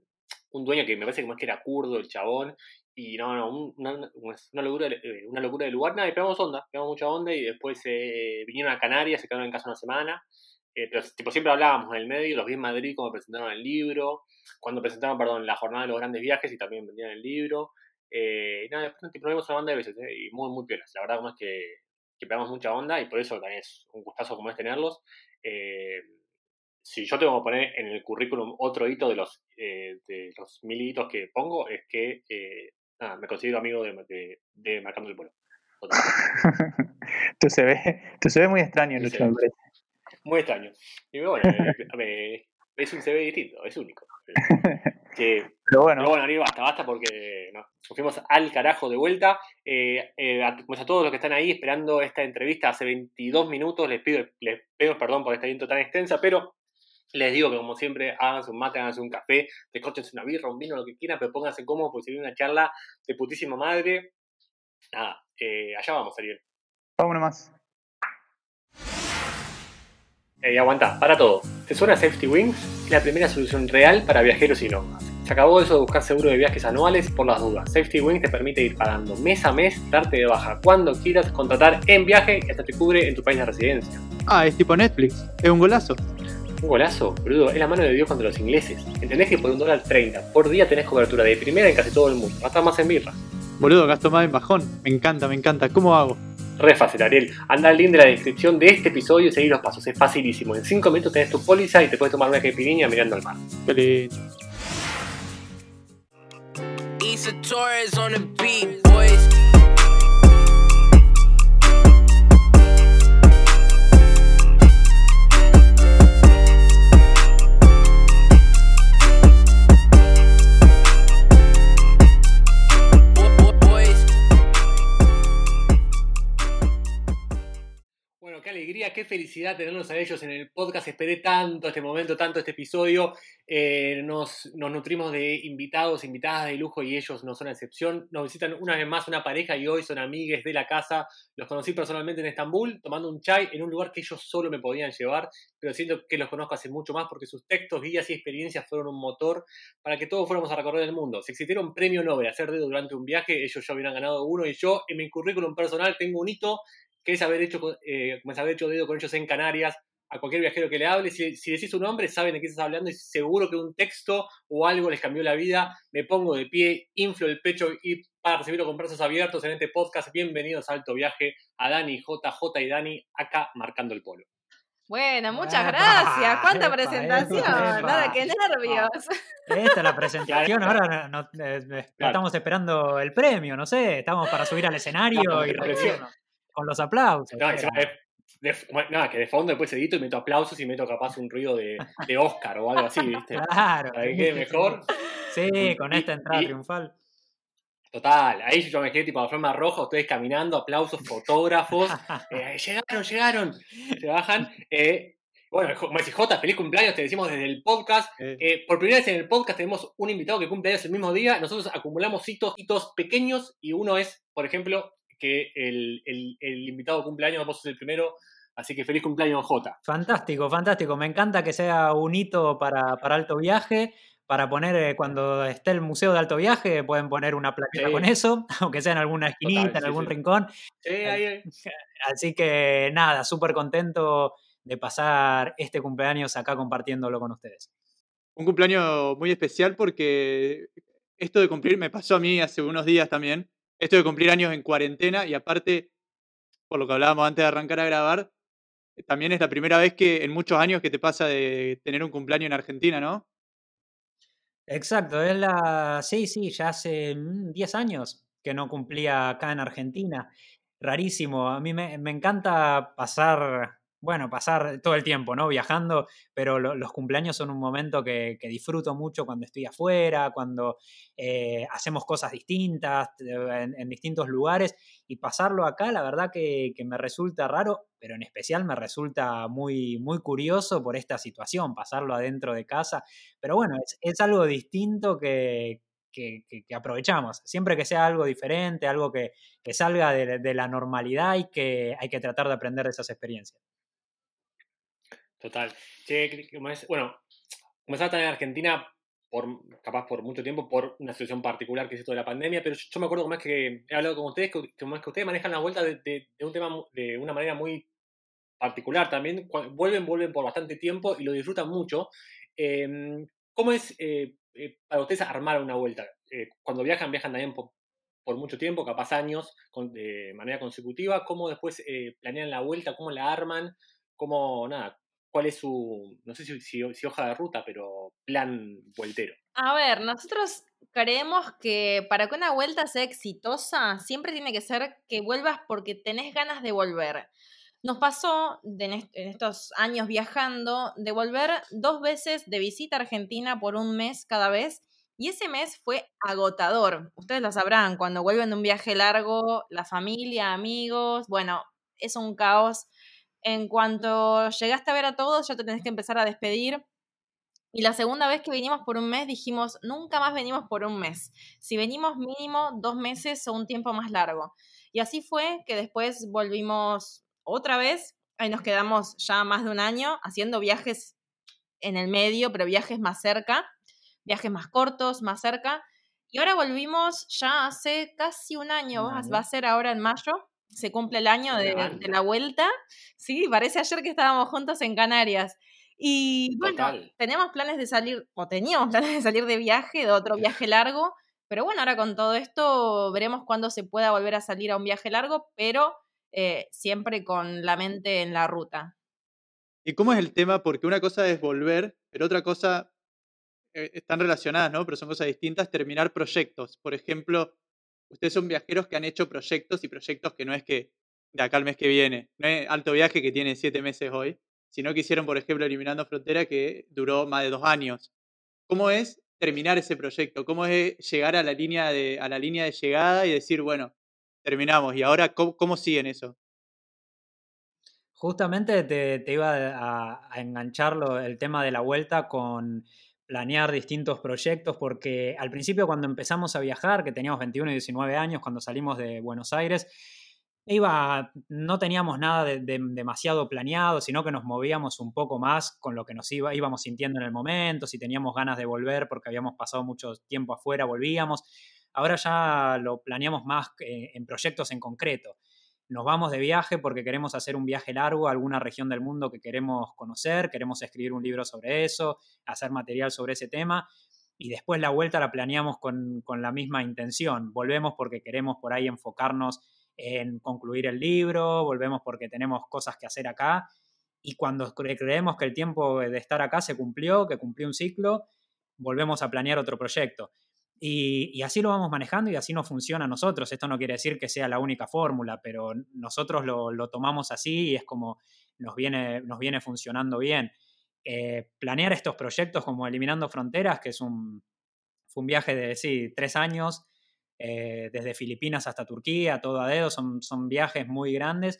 un dueño que me parece que más que era kurdo, el chabón. Y no, no, un- una, locura, eh, una locura de lugar. Nada, y pegamos onda, pegamos mucha onda y después eh, vinieron a Canarias, se quedaron en casa una semana. Eh, pero tipo, siempre hablábamos en el medio, los vi en Madrid cuando presentaron el libro, cuando presentaron, perdón, la jornada de los grandes viajes y también vendían el libro. Eh, y nada, después tipo, nos vimos una banda de veces, eh, y muy, muy piolas. La verdad, como es que, que pegamos mucha onda y por eso también es un gustazo como es tenerlos. Eh, si yo tengo que poner en el currículum otro hito de los, eh, de los mil hitos que pongo, es que eh, nada, me considero amigo de, de, de Marcando el Polo. Total. tu CV, tu CV muy extraño, Lucho, me parece. Muy extraño. Y bueno, me- es un CV distinto, es único. Que, Pero bueno, Pero bueno, Ariel, basta, basta porque no, nos fuimos al carajo de vuelta. Eh, eh, a, pues a todos los que están ahí esperando esta entrevista hace 22 minutos, les pido, les pido perdón por esta intro tan extensa, pero les digo que como siempre, háganse un mate, háganse un café, descórchense una birra, un vino, lo que quieran, pero pónganse cómodos porque se viene una charla de putísima madre. Nada, eh, allá vamos, Ariel. vámonos más. Eh, aguanta, para todo. ¿Te suena Safety Wings? Es la primera solución real para viajeros y nómadas. Se acabó eso de buscar seguro de viajes anuales por las dudas. Safety Wings te permite ir pagando mes a mes, darte de baja cuando quieras, contratar en viaje y hasta te cubre en tu país de residencia. Ah, es tipo Netflix. Es un golazo. Un golazo, boludo, es la mano de Dios contra los ingleses. ¿Entendés que por un dólar 30 por día tenés cobertura de primera en casi todo el mundo? Hasta más en birras. Boludo, gasto más en bajón. Me encanta, me encanta. ¿Cómo hago? Re fácil, Ariel. Anda al link de la descripción de este episodio y seguí los pasos. Es facilísimo. En 5 minutos tenés tu póliza y te puedes tomar una caipirinha mirando al mar. Alegría, qué felicidad tenerlos a ellos en el podcast. Esperé tanto este momento, tanto este episodio. Eh, nos, nutrimos de invitados, invitadas de lujo y ellos no son la excepción. Nos visitan una vez más una pareja y hoy son amigues de la casa. Los conocí personalmente en Estambul, tomando un chai en un lugar que ellos solo me podían llevar, pero siento que los conozco hace mucho más porque sus textos, guías y experiencias fueron un motor para que todos fuéramos a recorrer el mundo. Si existiera un premio Nobel a hacer dedo durante un viaje, ellos ya hubieran ganado uno y yo en mi currículum personal tengo un hito que es haber hecho, con- eh, como es haber hecho dedo con ellos en Canarias. A cualquier viajero que le hable, si, si decís su nombre, saben de qué estás hablando y seguro que un texto o algo les cambió la vida. Me pongo de pie, inflo el pecho y para recibirlo con brazos abiertos en este podcast. Bienvenidos a Alto Viaje a Dani, JJ y Dani, acá marcando el polo. Bueno, muchas Epa, gracias. ¡Cuánta epa, presentación! epa, Nada, qué nervios. Esta es la presentación, ahora no- no- eh, Claro. estamos esperando el premio, no sé, estamos para subir al escenario Claro, y recibirnos con los aplausos. No, de- nada, que de fondo después edito y meto aplausos y meto capaz un ruido de, de Oscar o algo así, ¿viste? Claro. ¿Sabés qué? Mejor. Sí, con esta entrada y- triunfal. Total, ahí yo me quedé tipo a forma roja, ustedes caminando, aplausos, fotógrafos. eh, llegaron, llegaron. Se bajan. eh, bueno, como decís, Jota, feliz cumpleaños, te decimos desde el podcast. Eh, por primera vez en el podcast tenemos un invitado que cumple años el mismo día. Nosotros acumulamos hitos, hitos pequeños y uno es, por ejemplo, que el, el, el invitado cumpleaños, vos sos el primero. Así que feliz cumpleaños, Jota. Fantástico, fantástico. Me encanta que sea un hito para, para alto viaje. Para poner, eh, cuando esté el museo de alto viaje, pueden poner una plaqueta Sí. con eso, aunque sea en alguna esquinita, Total, en algún sí. rincón. Sí, ahí, ahí. Así que nada, súper contento de pasar este cumpleaños acá compartiéndolo con ustedes. un cumpleaños muy especial porque esto de cumplir me pasó a mí hace unos días también. Esto de cumplir años en cuarentena y aparte, por lo que hablábamos antes de arrancar a grabar, también es la primera vez que en muchos años que te pasa de tener un cumpleaños en Argentina, ¿no? Exacto, es la. Sí, sí, ya hace mm, 10 años que no cumplía acá en Argentina. Rarísimo. A mí me encanta pasar, bueno, pasar todo el tiempo, ¿no? Viajando, pero lo- los cumpleaños son un momento que, disfruto mucho cuando estoy afuera, cuando eh, hacemos cosas distintas, eh, en, distintos lugares, y pasarlo acá, la verdad que, me resulta raro, pero en especial me resulta muy, muy curioso por esta situación, pasarlo adentro de casa. Pero bueno, es, algo distinto que, aprovechamos. Siempre que sea algo diferente, algo que, salga de la normalidad y que hay que tratar de aprender de esas experiencias. Total. Che, bueno, como estaba tan en Argentina, por, capaz por mucho tiempo, por una situación particular que es esto de la pandemia, pero yo, me acuerdo como es que he hablado con ustedes, que- como es que ustedes manejan la vuelta de, un tema de una manera muy particular también. Vuelven, vuelven por bastante tiempo y lo disfrutan mucho. Eh, ¿Cómo es eh, eh, para ustedes armar una vuelta? Eh, cuando viajan, viajan también por, por mucho tiempo, capaz años, con- de manera consecutiva. ¿Cómo después eh, planean la vuelta? ¿Cómo la arman? ¿Cómo, nada, cuál es su, no sé si, hoja de ruta, pero plan vueltero? A ver, nosotros creemos que para que una vuelta sea exitosa, siempre tiene que ser que vuelvas porque tenés ganas de volver. Nos pasó en, en estos años viajando de volver dos veces de visita a Argentina por un mes cada vez. Y ese mes fue agotador. Ustedes lo sabrán, cuando vuelven de un viaje largo, la familia, amigos, bueno, es un caos. En cuanto llegaste a ver a todos, ya te tenés que empezar a despedir. Y la segunda vez que vinimos por un mes dijimos, nunca más venimos por un mes. Si venimos mínimo dos meses o un tiempo más largo. Y así fue que después volvimos otra vez. Ahí nos quedamos ya más de un año haciendo viajes en el medio, pero viajes más cerca, viajes más cortos, más cerca. Y ahora volvimos ya hace casi un año, Un año. va a ser ahora en mayo, se cumple el año de, la vuelta. Sí, parece ayer que estábamos juntos en Canarias. Y bueno, Total. tenemos planes de salir, o teníamos planes de salir de viaje, de otro viaje largo, pero bueno, ahora con todo esto veremos cuándo se pueda volver a salir a un viaje largo, pero eh, siempre con la mente en la ruta. ¿Y cómo es el tema? Porque una cosa es volver, pero otra cosa, eh, están relacionadas, ¿no? Pero son cosas distintas, terminar proyectos. Por ejemplo, ustedes son viajeros que han hecho proyectos y proyectos que no es que de acá al mes que viene, no es alto viaje que tiene siete meses hoy, sino que hicieron, por ejemplo, Eliminando Frontera que duró más de dos años. ¿Cómo es terminar ese proyecto? ¿Cómo es llegar a la línea de, a la línea de llegada y decir, bueno, terminamos? ¿Y ahora cómo, cómo siguen eso? Justamente te, iba a, a engancharlo el tema de la vuelta con planear distintos proyectos, porque al principio cuando empezamos a viajar, que teníamos 21 y 19 años, cuando salimos de Buenos Aires, iba, no teníamos nada de- demasiado planeado, sino que nos movíamos un poco más con lo que nos iba, íbamos sintiendo en el momento, si teníamos ganas de volver porque habíamos pasado mucho tiempo afuera, volvíamos. Ahora ya lo planeamos más eh, en proyectos en concreto nos vamos de viaje porque queremos hacer un viaje largo a alguna región del mundo que queremos conocer, queremos escribir un libro sobre eso, hacer material sobre ese tema y después la vuelta la planeamos con, con la misma intención. Volvemos porque queremos por ahí enfocarnos en concluir el libro, volvemos porque tenemos cosas que hacer acá y cuando cre- creemos que el tiempo de estar acá se cumplió, que cumplió un ciclo, volvemos a planear otro proyecto. Y, así lo vamos manejando y así nos funciona a nosotros. Esto no quiere decir que sea la única fórmula, pero nosotros lo, lo tomamos así y es como nos viene, nos viene funcionando bien. Eh, planear estos proyectos como Eliminando Fronteras, que es un, fue un viaje de, sí, tres años, eh, desde Filipinas hasta Turquía, todo a dedo, son, son viajes muy grandes,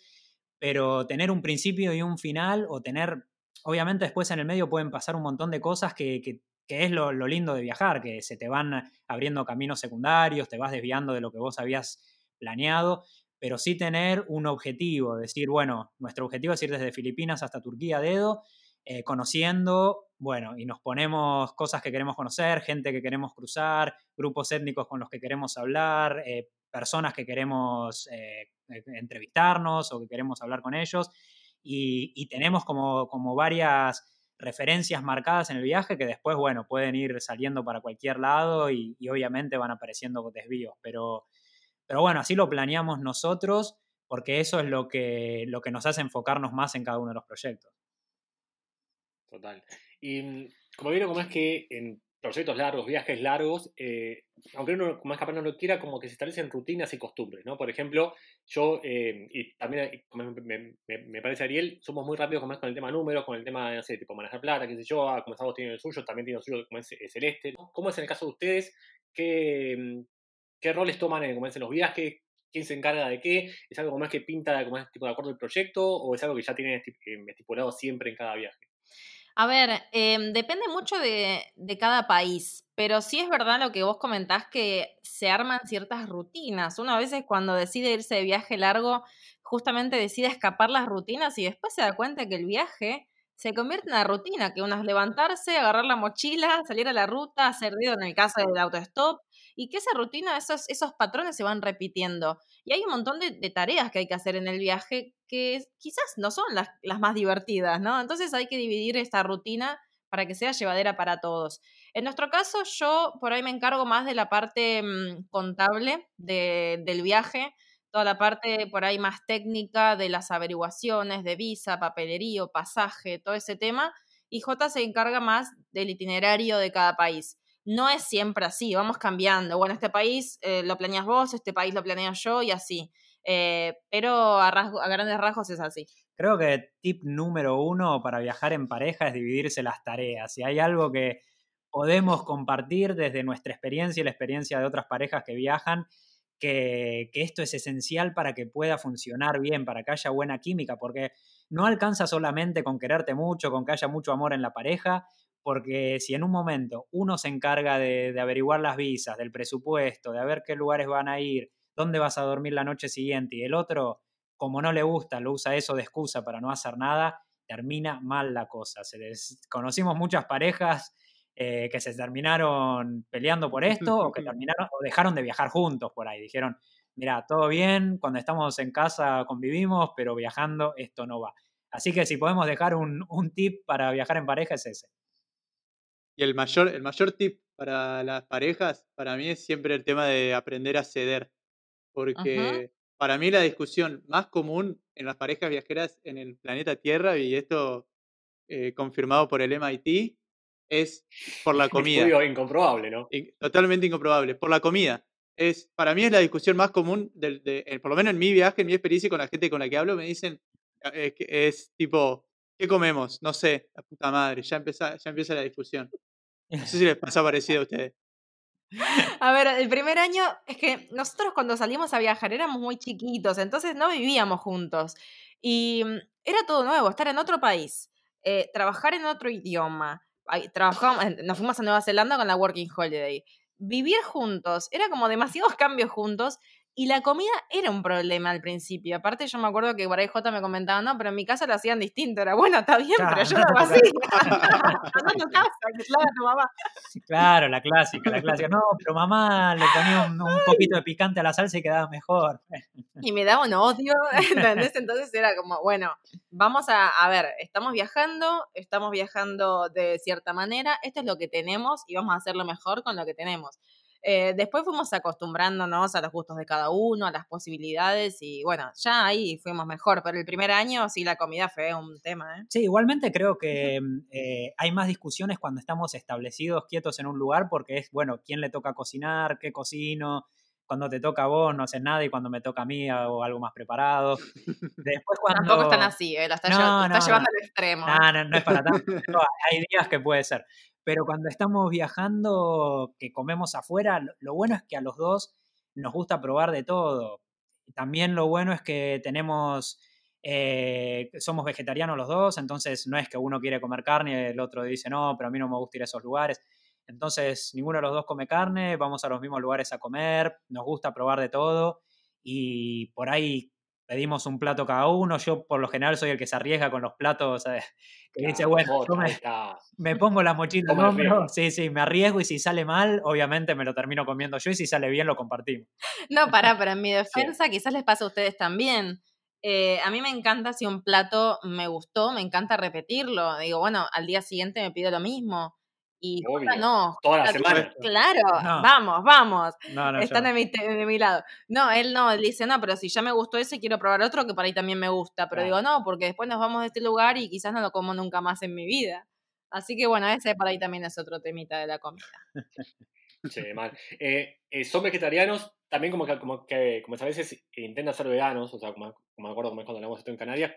pero tener un principio y un final o tener, obviamente después en el medio pueden pasar un montón de cosas que, que es lo, lo, lindo de viajar, que se te van abriendo caminos secundarios, te vas desviando de lo que vos habías planeado, pero sí tener un objetivo, decir, bueno, nuestro objetivo es ir desde Filipinas hasta Turquía dedo, eh, conociendo, bueno, y nos ponemos cosas que queremos conocer, gente que queremos cruzar, grupos étnicos con los que queremos hablar, eh, personas que queremos eh, entrevistarnos o que queremos hablar con ellos, y, y tenemos como, como varias referencias marcadas en el viaje que después, bueno, pueden ir saliendo para cualquier lado y, obviamente van apareciendo desvíos, pero, pero bueno, así lo planeamos nosotros porque eso es lo que, lo que nos hace enfocarnos más en cada uno de los proyectos. Total. Y como vieron, como es que en proyectos largos, viajes largos, eh, aunque uno más capaz no lo quiera, como que se establecen rutinas y costumbres, ¿no? Por ejemplo, yo, eh, y también como me, me, me, parece Ariel, somos muy rápidos como es con el tema números, con el tema, no sé, tipo manejar plata, qué sé yo, ah, como estamos teniendo el suyo, también tiene el suyo como es, es celeste. ¿Cómo es en el caso de ustedes? ¿Qué, roles toman en, como los viajes? ¿Quién se encarga de qué? ¿Es algo como es que pinta como es tipo de acuerdo al proyecto o es algo que ya tienen estipulado siempre en cada viaje? A ver, eh, depende mucho de, de, cada país, pero sí es verdad lo que vos comentás que se arman ciertas rutinas. Uno a veces cuando decide irse de viaje largo, justamente decide escapar las rutinas y después se da cuenta que el viaje se convierte en una rutina, que uno es levantarse, agarrar la mochila, salir a la ruta, hacer ruido en el caso del autostop, y que esa rutina, esos, esos patrones se van repitiendo. Y hay un montón de, tareas que hay que hacer en el viaje que quizás no son las, más divertidas, ¿no? Entonces hay que dividir esta rutina para que sea llevadera para todos. En nuestro caso, yo por ahí me encargo más de la parte mmm, contable de, del viaje, toda la parte por ahí más técnica de las averiguaciones de visa, papelerío, pasaje, todo ese tema. Y J se encarga más del itinerario de cada país. No es siempre así, vamos cambiando. Bueno, este país eh, lo planeas vos, este país lo planeo yo y así. Eh, pero a, grandes rasgos es así. Creo que tip número uno para viajar en pareja es dividirse las tareas. Si hay algo que podemos compartir desde nuestra experiencia y la experiencia de otras parejas que viajan, que, esto es esencial para que pueda funcionar bien, para que haya buena química, porque no alcanza solamente con quererte mucho, con que haya mucho amor en la pareja, porque si en un momento uno se encarga de, de averiguar las visas, del presupuesto, de ver qué lugares van a ir, dónde vas a dormir la noche siguiente, y el otro, como no le gusta, lo usa eso de excusa para no hacer nada, termina mal la cosa. Se les... Conocimos muchas parejas eh, que se terminaron peleando por esto o que terminaron o dejaron de viajar juntos por ahí. Dijeron, mira, todo bien, cuando estamos en casa convivimos, pero viajando esto no va. Así que si podemos dejar un, un tip para viajar en pareja es ese. Y el mayor, el mayor tip para las parejas, para mí, es siempre el tema de aprender a ceder. Porque Ajá. para mí la discusión más común en las parejas viajeras en el planeta Tierra, y esto eh, confirmado por el MIT, es por la comida. Estudio incomprobable, ¿no? Totalmente incomprobable. Por la comida. Es, para mí es la discusión más común, de, de, de, por lo menos en mi viaje, en mi experiencia con la gente con la que hablo, me dicen, es, es tipo, ¿qué comemos? No sé, la puta madre, ya empieza, ya empieza la discusión. No sé si les pasa parecido a ustedes. A ver, el primer año es que nosotros cuando salimos a viajar éramos muy chiquitos, entonces no vivíamos juntos. Y mm, era todo nuevo, estar en otro país, eh, trabajar en otro idioma, trabajamos, nos fuimos a Nueva Zelanda con la Working Holiday. Vivir juntos, era como demasiados cambios juntos y la comida era un problema al principio. Aparte, yo me acuerdo que por ahí J me comentaba, no, pero en mi casa lo hacían distinto. Era bueno, está bien, claro. pero yo lo hago así. Anda a tu casa, que la tu mamá. Claro, la clásica, la clásica. No, pero mamá le ponía un, un, poquito de picante a la salsa y quedaba mejor. Y me daba un odio, ¿entendés? Entonces era como, bueno, vamos a, a ver, estamos viajando, estamos viajando de cierta manera, esto es lo que tenemos y vamos a hacerlo mejor con lo que tenemos. Eh, después fuimos acostumbrándonos a los gustos de cada uno, a las posibilidades y bueno, ya ahí fuimos mejor, pero el primer año sí la comida fue un tema. ¿eh? Sí, igualmente creo que mm, eh, hay más discusiones cuando estamos establecidos, quietos en un lugar, porque es, bueno, quién le toca cocinar, qué cocino, cuando te toca a vos no haces nada y cuando me toca a mí hago algo más preparado. Después cuando... Tampoco están así, ¿eh? la está, No, lleva- la está no, llevando no. al extremo. No, no, no es para tanto. hay días que puede ser. Pero cuando estamos viajando, que comemos afuera, lo- bueno es que a los dos nos gusta probar de todo. También lo bueno es que tenemos, eh, somos vegetarianos los dos, entonces no es que uno quiere comer carne y el otro dice no, pero a mí no me gusta ir a esos lugares. Entonces ninguno de los dos come carne, vamos a los mismos lugares a comer, nos gusta probar de todo y por ahí pedimos un plato cada uno. Yo por lo general soy el que se arriesga con los platos, ¿sabes? que dice, bueno, yo me, pongo la mochila al hombro, sí, sí, me arriesgo y si sale mal, obviamente me lo termino comiendo yo y si sale bien lo compartimos. No, pará, pero en mi defensa quizás les pasa a ustedes también. Eh, a mí me encanta si un plato me gustó, me encanta repetirlo. Digo, bueno, al día siguiente me pido lo mismo. Y Obvio. no. Toda la semana. Claro, No. vamos, vamos. No, no, Están de mi, de mi lado. No, él no, él dice, no, pero si ya me gustó ese, quiero probar otro que por ahí también me gusta. Pero digo, no, porque después nos vamos de este lugar y quizás no lo como nunca más en mi vida. Así que bueno, ese por ahí también es otro temita de la comida. Sí, mal. Eh, eh, son vegetarianos, también como que, como que, como a veces intentan ser veganos, o sea, como, como me acuerdo como es cuando hablamos esto en Canarias,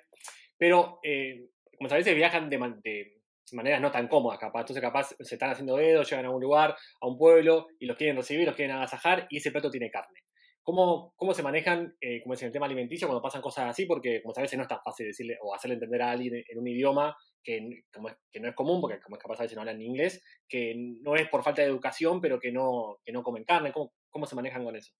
pero eh, como a veces viajan de maneras no tan cómodas, capaz. Entonces, capaz se están haciendo dedos, llegan a un lugar, a un pueblo, y los quieren recibir, los quieren agasajar, y ese plato tiene carne. ¿Cómo, cómo se manejan, eh, como es en el tema alimenticio, cuando pasan cosas así? Porque, como a veces no es tan fácil decirle o hacerle entender a alguien en un idioma que, como que no es común, porque como es capaz a veces no hablan inglés, que no es por falta de educación, pero que no, que no comen carne. ¿Cómo, cómo se manejan con eso?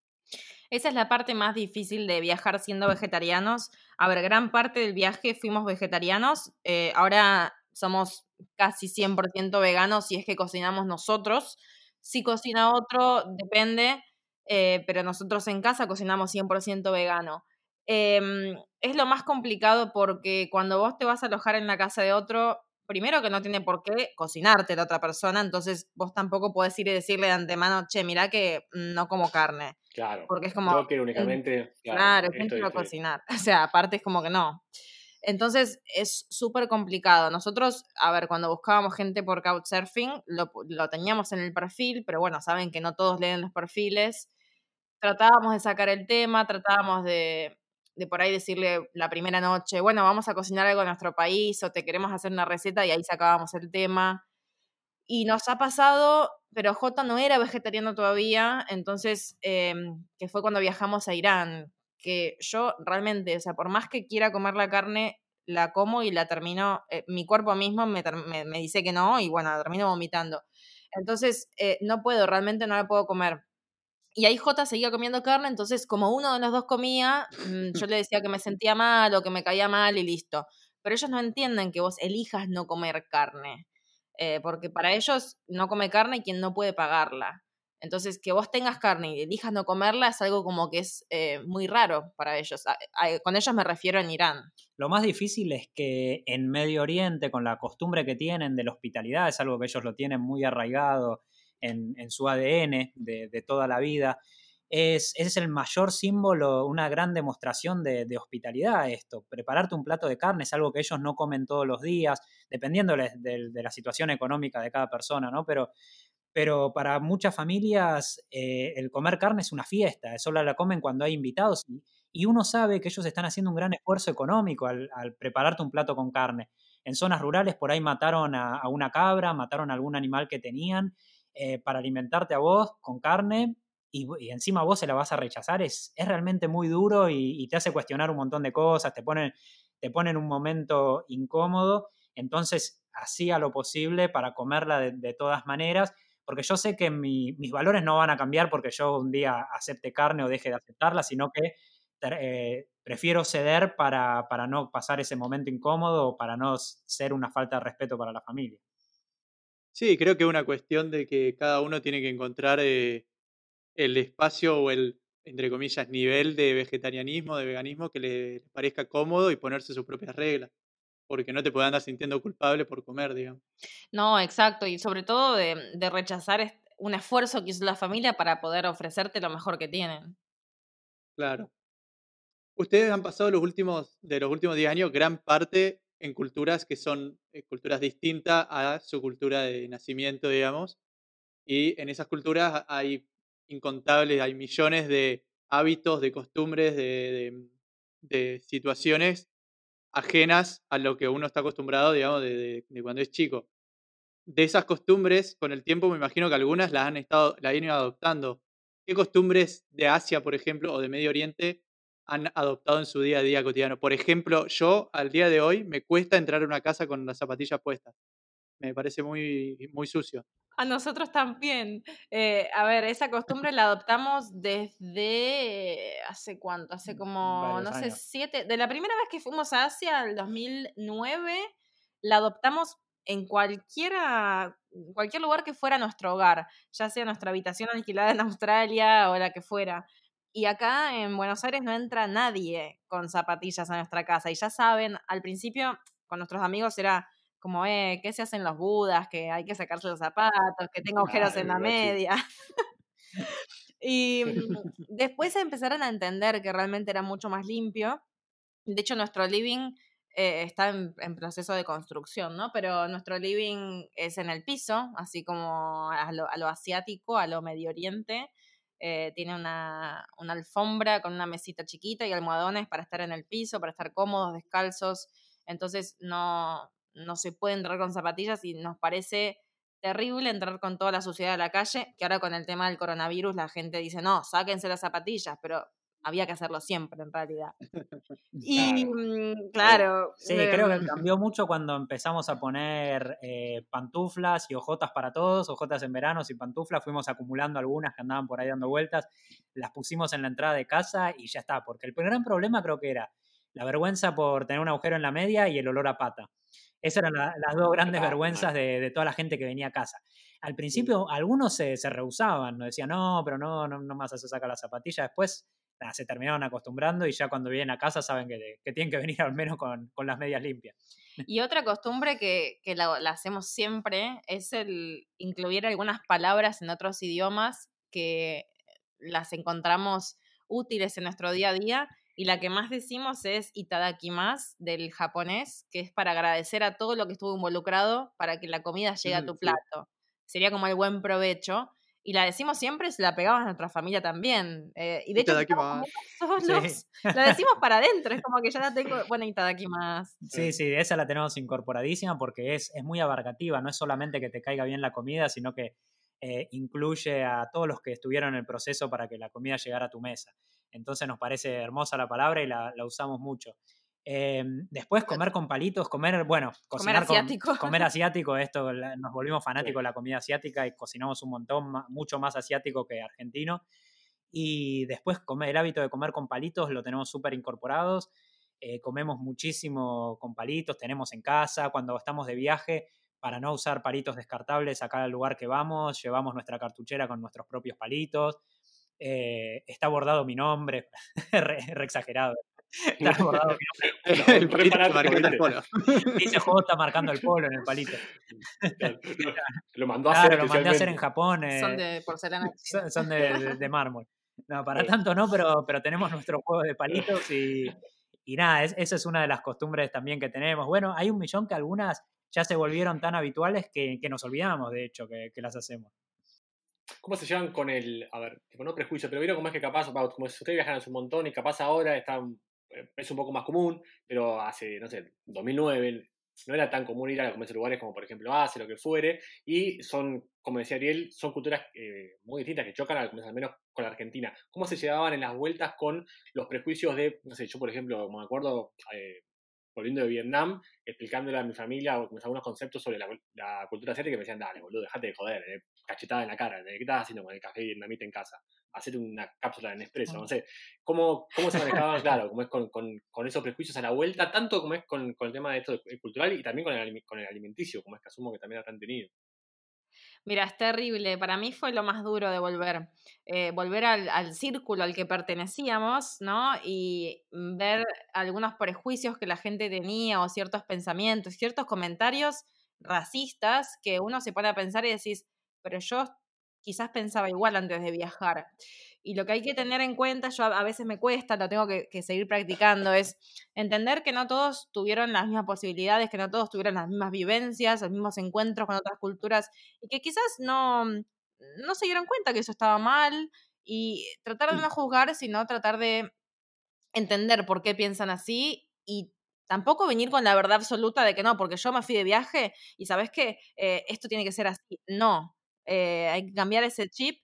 Esa es la parte más difícil de viajar siendo vegetarianos. A ver, gran parte del viaje fuimos vegetarianos. eh, ahora somos casi 100% veganos si es que cocinamos nosotros. Si cocina otro, depende, eh, pero nosotros en casa cocinamos 100% vegano. Em, es lo más complicado porque cuando vos te vas a alojar en la casa de otro, primero que no tiene por qué cocinarte la otra persona, entonces vos tampoco podés ir y decirle de antemano, che, mirá que no como carne. Claro. Porque es como, Yo quiero únicamente. Claro, ¿quién esto esto y- cocinar? O sea, aparte es como que no. Entonces es súper complicado. Nosotros, a ver, cuando buscábamos gente por Couchsurfing, lo, lo teníamos en el perfil, pero bueno, saben que no todos leen los perfiles. Tratábamos de sacar el tema, tratábamos de, de por ahí decirle la primera noche, bueno, vamos a cocinar algo en nuestro país o te queremos hacer una receta y ahí sacábamos el tema. Y nos ha pasado, pero J no era vegetariano todavía, entonces, em, que fue cuando viajamos a Irán, que yo realmente, o sea, por más que quiera comer la carne, la como y la termino, eh, mi cuerpo mismo me, me dice que no y bueno, la termino vomitando. Entonces, eh, no puedo, realmente no la puedo comer. Y ahí J seguía comiendo carne, entonces como uno de los dos comía, mm, yo le decía que me sentía mal o que me caía mal y listo. Pero ellos no entienden que vos elijas no comer carne, eh, porque para ellos no come carne quien no puede pagarla. Entonces, que vos tengas carne y elijas no comerla es algo como que es eh, muy raro para ellos. Con ellos me refiero en Irán. Lo más difícil es que en Medio Oriente, con la costumbre que tienen de la hospitalidad, es algo que ellos lo tienen muy arraigado en, su ADN de, toda la vida, es, es el mayor símbolo, una gran demostración de, hospitalidad esto. Prepararte un plato de carne es algo que ellos no comen todos los días, dependiendo de, de- de la situación económica de cada persona, ¿no? Pero, pero para muchas familias eh, el comer carne es una fiesta, solo la comen cuando hay invitados y, uno sabe que ellos están haciendo un gran esfuerzo económico al, prepararte un plato con carne. En zonas rurales por ahí mataron a, una cabra, mataron a algún animal que tenían eh, para alimentarte a vos con carne y, encima vos se la vas a rechazar, es, es realmente muy duro y, te hace cuestionar un montón de cosas, te ponen, te pone en un momento incómodo, entonces hacía lo posible para comerla de todas maneras, porque yo sé que mi- mis valores no van a cambiar porque yo un día acepte carne o deje de aceptarla, sino que eh, prefiero ceder para, para no pasar ese momento incómodo o para no ser una falta de respeto para la familia. Sí, creo que es una cuestión de que cada uno tiene que encontrar eh, el espacio o el, entre comillas, nivel de vegetarianismo, de veganismo que le parezca cómodo y ponerse sus propias reglas. Porque no te puedes andar sintiendo culpable por comer, digamos. No, exacto, y sobre todo de, de rechazar, un esfuerzo que hizo la familia para poder ofrecerte lo mejor que tienen. Claro. Ustedes han pasado los últimos, de los últimos 10 años gran parte en culturas que son eh, culturas distintas a su cultura de nacimiento, digamos. Y en esas culturas hay incontables, hay millones de hábitos, de costumbres, de, de- de situaciones ajenas a lo que uno está acostumbrado, digamos, de, de- de cuando es chico. De esas costumbres, con el tiempo me imagino que algunas las han estado, las han ido adoptando. ¿Qué costumbres de Asia, por ejemplo, o de Medio Oriente han adoptado en su día a día cotidiano? Por ejemplo, yo al día de hoy me cuesta entrar a una casa con las zapatillas puestas. Me parece muy, muy sucio. A nosotros también. Eh, a ver, esa costumbre la adoptamos desde hace cuánto, hace como, Varios no sé, años. siete. De la primera vez que fuimos a Asia, el 2009, la adoptamos en cualquiera, cualquier lugar que fuera nuestro hogar, ya sea nuestra habitación alquilada en Australia o la que fuera. Y acá en Buenos Aires no entra nadie con zapatillas a nuestra casa. Y ya saben, al principio con nuestros amigos era como, eh, ¿qué se hacen los budas? Que hay que sacarse los zapatos, que tenga agujeros en la media. y mm, después empezaron a entender que realmente era mucho más limpio. De hecho, nuestro living eh, está en, en proceso de construcción, ¿no? Pero nuestro living es en el piso, así como a lo, a lo asiático, a lo medio oriente. Eh, tiene una, una alfombra con una mesita chiquita y almohadones para estar en el piso, para estar cómodos, descalzos. Entonces no, no se puede entrar con zapatillas y nos parece terrible entrar con toda la suciedad a la calle, que ahora con el tema del coronavirus la gente dice, no, sáquense las zapatillas, pero había que hacerlo siempre en realidad. Y Claro. mm, claro. Sí, creo que em, cambió mucho cuando empezamos a poner eh, pantuflas y ojotas para todos, ojotas en verano y pantuflas. Fuimos acumulando algunas que andaban por ahí dando vueltas, las pusimos en la entrada de casa y ya está. Porque el gran problema creo que era la vergüenza por tener un agujero en la media y el olor a pata. Esas eran la- las dos grandes Ah, vergüenzas de, de toda la gente que venía a casa. Al principio algunos se, se rehusaban, nos decían, no, pero no, no, no más se saca la zapatilla. Después se terminaron acostumbrando y ya cuando vienen a casa saben que, que tienen que venir al menos con, con las medias limpias. Y otra costumbre que, que la, la hacemos siempre es el incluir algunas palabras en otros idiomas que las encontramos útiles en nuestro día a día. Y la que más decimos es itadakimasu del japonés, que es para agradecer a todo lo que estuvo involucrado para que la comida llegue a Mm, tu sí. plato. Sería como el buen provecho. Y la decimos siempre y se la pegamos a nuestra familia también. Eh, y de hecho, solos, la decimos para adentro. Es como que ya la tengo. Bueno, itadakimasu. Sí, sí, esa la tenemos incorporadísima porque es, es muy abarcativa, no es solamente que te caiga bien la comida, sino que eh, incluye a todos los que estuvieron en el proceso para que la comida llegara a tu mesa. Entonces nos parece hermosa la palabra y la, la usamos mucho. Eh, después comer con palitos, comer, bueno, Comer cocinar con- comer asiático, esto la- nos volvimos fanáticos de la comida asiática y cocinamos un montón, ma- mucho más asiático que argentino. Y después comer, el hábito de comer con palitos lo tenemos súper incorporados. Eh, comemos muchísimo con palitos, tenemos en casa, cuando estamos de viaje, para no usar palitos descartables acá al lugar que vamos, llevamos nuestra cartuchera con nuestros propios palitos. Eh, está bordado mi nombre, re, re exagerado. Está bordado mi nombre. el palito que fanático, marca el polo. Dice J marcando el polo en el palito. Lo- Lo mandó a hacer Claro, lo mandé a hacer en. Japón. eh, Son de porcelana. son, son de, de- de mármol. No, para Sí. tanto no, pero, pero tenemos nuestro juego de palitos y, y nada, es- esa es una de las costumbres también que tenemos. Bueno, hay un millón que algunas ya se volvieron tan habituales que, nos olvidamos, de hecho, que, las hacemos. ¿Cómo se llevan con el, a ver, tipo, no prejuicio, pero vieron cómo es que capaz, como si ustedes viajan hace un montón y capaz ahora está, eh, es un poco más común, pero hace, no sé, 2009 no era tan común ir a comer lugares como por ejemplo Asia, lo que fuere, y son, como decía Ariel, son culturas eh, muy distintas que chocan al, al menos con la Argentina. ¿Cómo se llevaban en las vueltas con los prejuicios de, no sé, yo por ejemplo, me acuerdo, eh, volviendo de Vietnam, explicándole a mi familia algunos conceptos sobre la, la cultura asiática y me decían, dale, boludo, dejate de joder, eh, cachetada en la cara, ¿eh? ¿qué estás haciendo con el café vietnamita en casa? Hacete una cápsula de Nespresso, no sé. ¿Cómo, cómo se manejaban, claro, como es con, con, con, esos prejuicios a la vuelta, tanto como es con, con el tema de esto cultural y también con el, con el alimenticio, como es que asumo que también han tenido? Mira, es terrible. Para mí fue lo más duro de volver. Eh, volver al, al, círculo al que pertenecíamos, ¿no? Y ver algunos prejuicios que la gente tenía o ciertos pensamientos, ciertos comentarios racistas que uno se pone a pensar y decís, pero yo quizás pensaba igual antes de viajar. Y lo que hay que tener en cuenta, yo a veces me cuesta, lo tengo que, que seguir practicando, es entender que no todos tuvieron las mismas posibilidades, que no todos tuvieron las mismas vivencias, los mismos encuentros con otras culturas, y que quizás no, no se dieron cuenta que eso estaba mal, y tratar de no juzgar, sino tratar de entender por qué piensan así y tampoco venir con la verdad absoluta de que no, porque yo me fui de viaje y sabes que esto tiene que ser así. No, eh, hay que cambiar ese chip.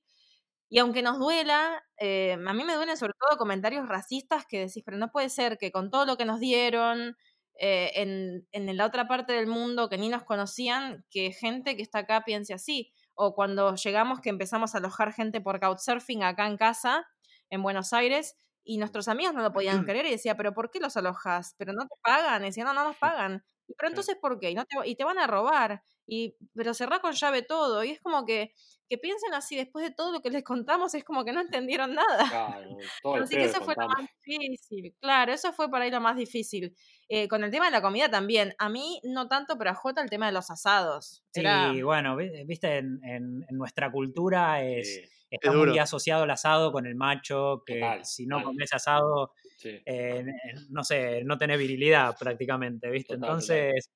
Y aunque nos duela, eh, a mí me duelen sobre todo comentarios racistas que decís, pero no puede ser que con todo lo que nos dieron eh, en, en la otra parte del mundo que ni nos conocían, que gente que está acá piense así. O cuando llegamos que empezamos a alojar gente por couchsurfing acá en casa, en Buenos Aires, y nuestros amigos no lo podían creer y decía, pero ¿por qué los alojas? Pero no te pagan. Y decía, no, no nos pagan. Y, pero entonces, ¿por qué? Y, no te, y te van a robar. Y, pero cerrá con llave todo. Y es como que, que piensen así, después de todo lo que les contamos, es como que no entendieron nada. Claro, todo Así que eso fue lo contamos. más difícil. Claro, eso fue por ahí lo más difícil. Eh, con el tema de la comida también. A mí no tanto, pero a Jota el tema de los asados. Sí, Era, bueno, vi- viste, en, en- en nuestra cultura es, Sí, está muy asociado el asado con el macho, que si no total. comes asado, sí. eh, no sé, no tenés virilidad prácticamente, ¿viste? Total. Entonces,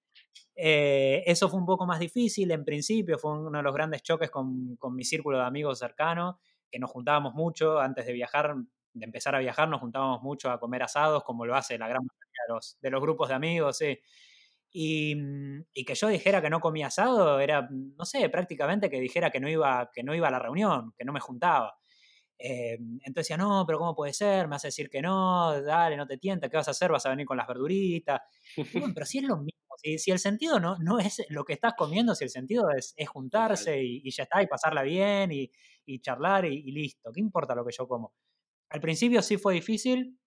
eh, eso fue un poco más difícil en principio, fue uno de los grandes choques con, con mi círculo de amigos cercano, que nos juntábamos mucho antes de viajar, de empezar a viajar, nos juntábamos mucho a comer asados, como lo hace la gran mayoría de los, de los grupos de amigos, sí. Y, mm, y que yo dijera que no comía asado era, no sé, prácticamente que dijera que no iba, que no iba a la reunión, que no me juntaba. Eh, entonces decía, no, pero ¿cómo puede ser? Me hace decir que no, dale, no te tienta, ¿qué vas a hacer? ¿Vas a venir con las verduritas? Bueno, pero si es lo mismo, si, si el sentido no, no es lo que estás comiendo, si el sentido es, es juntarse y, y ya está, y pasarla bien y, y charlar y listo, ¿qué importa lo que yo como? Al principio sí fue difícil,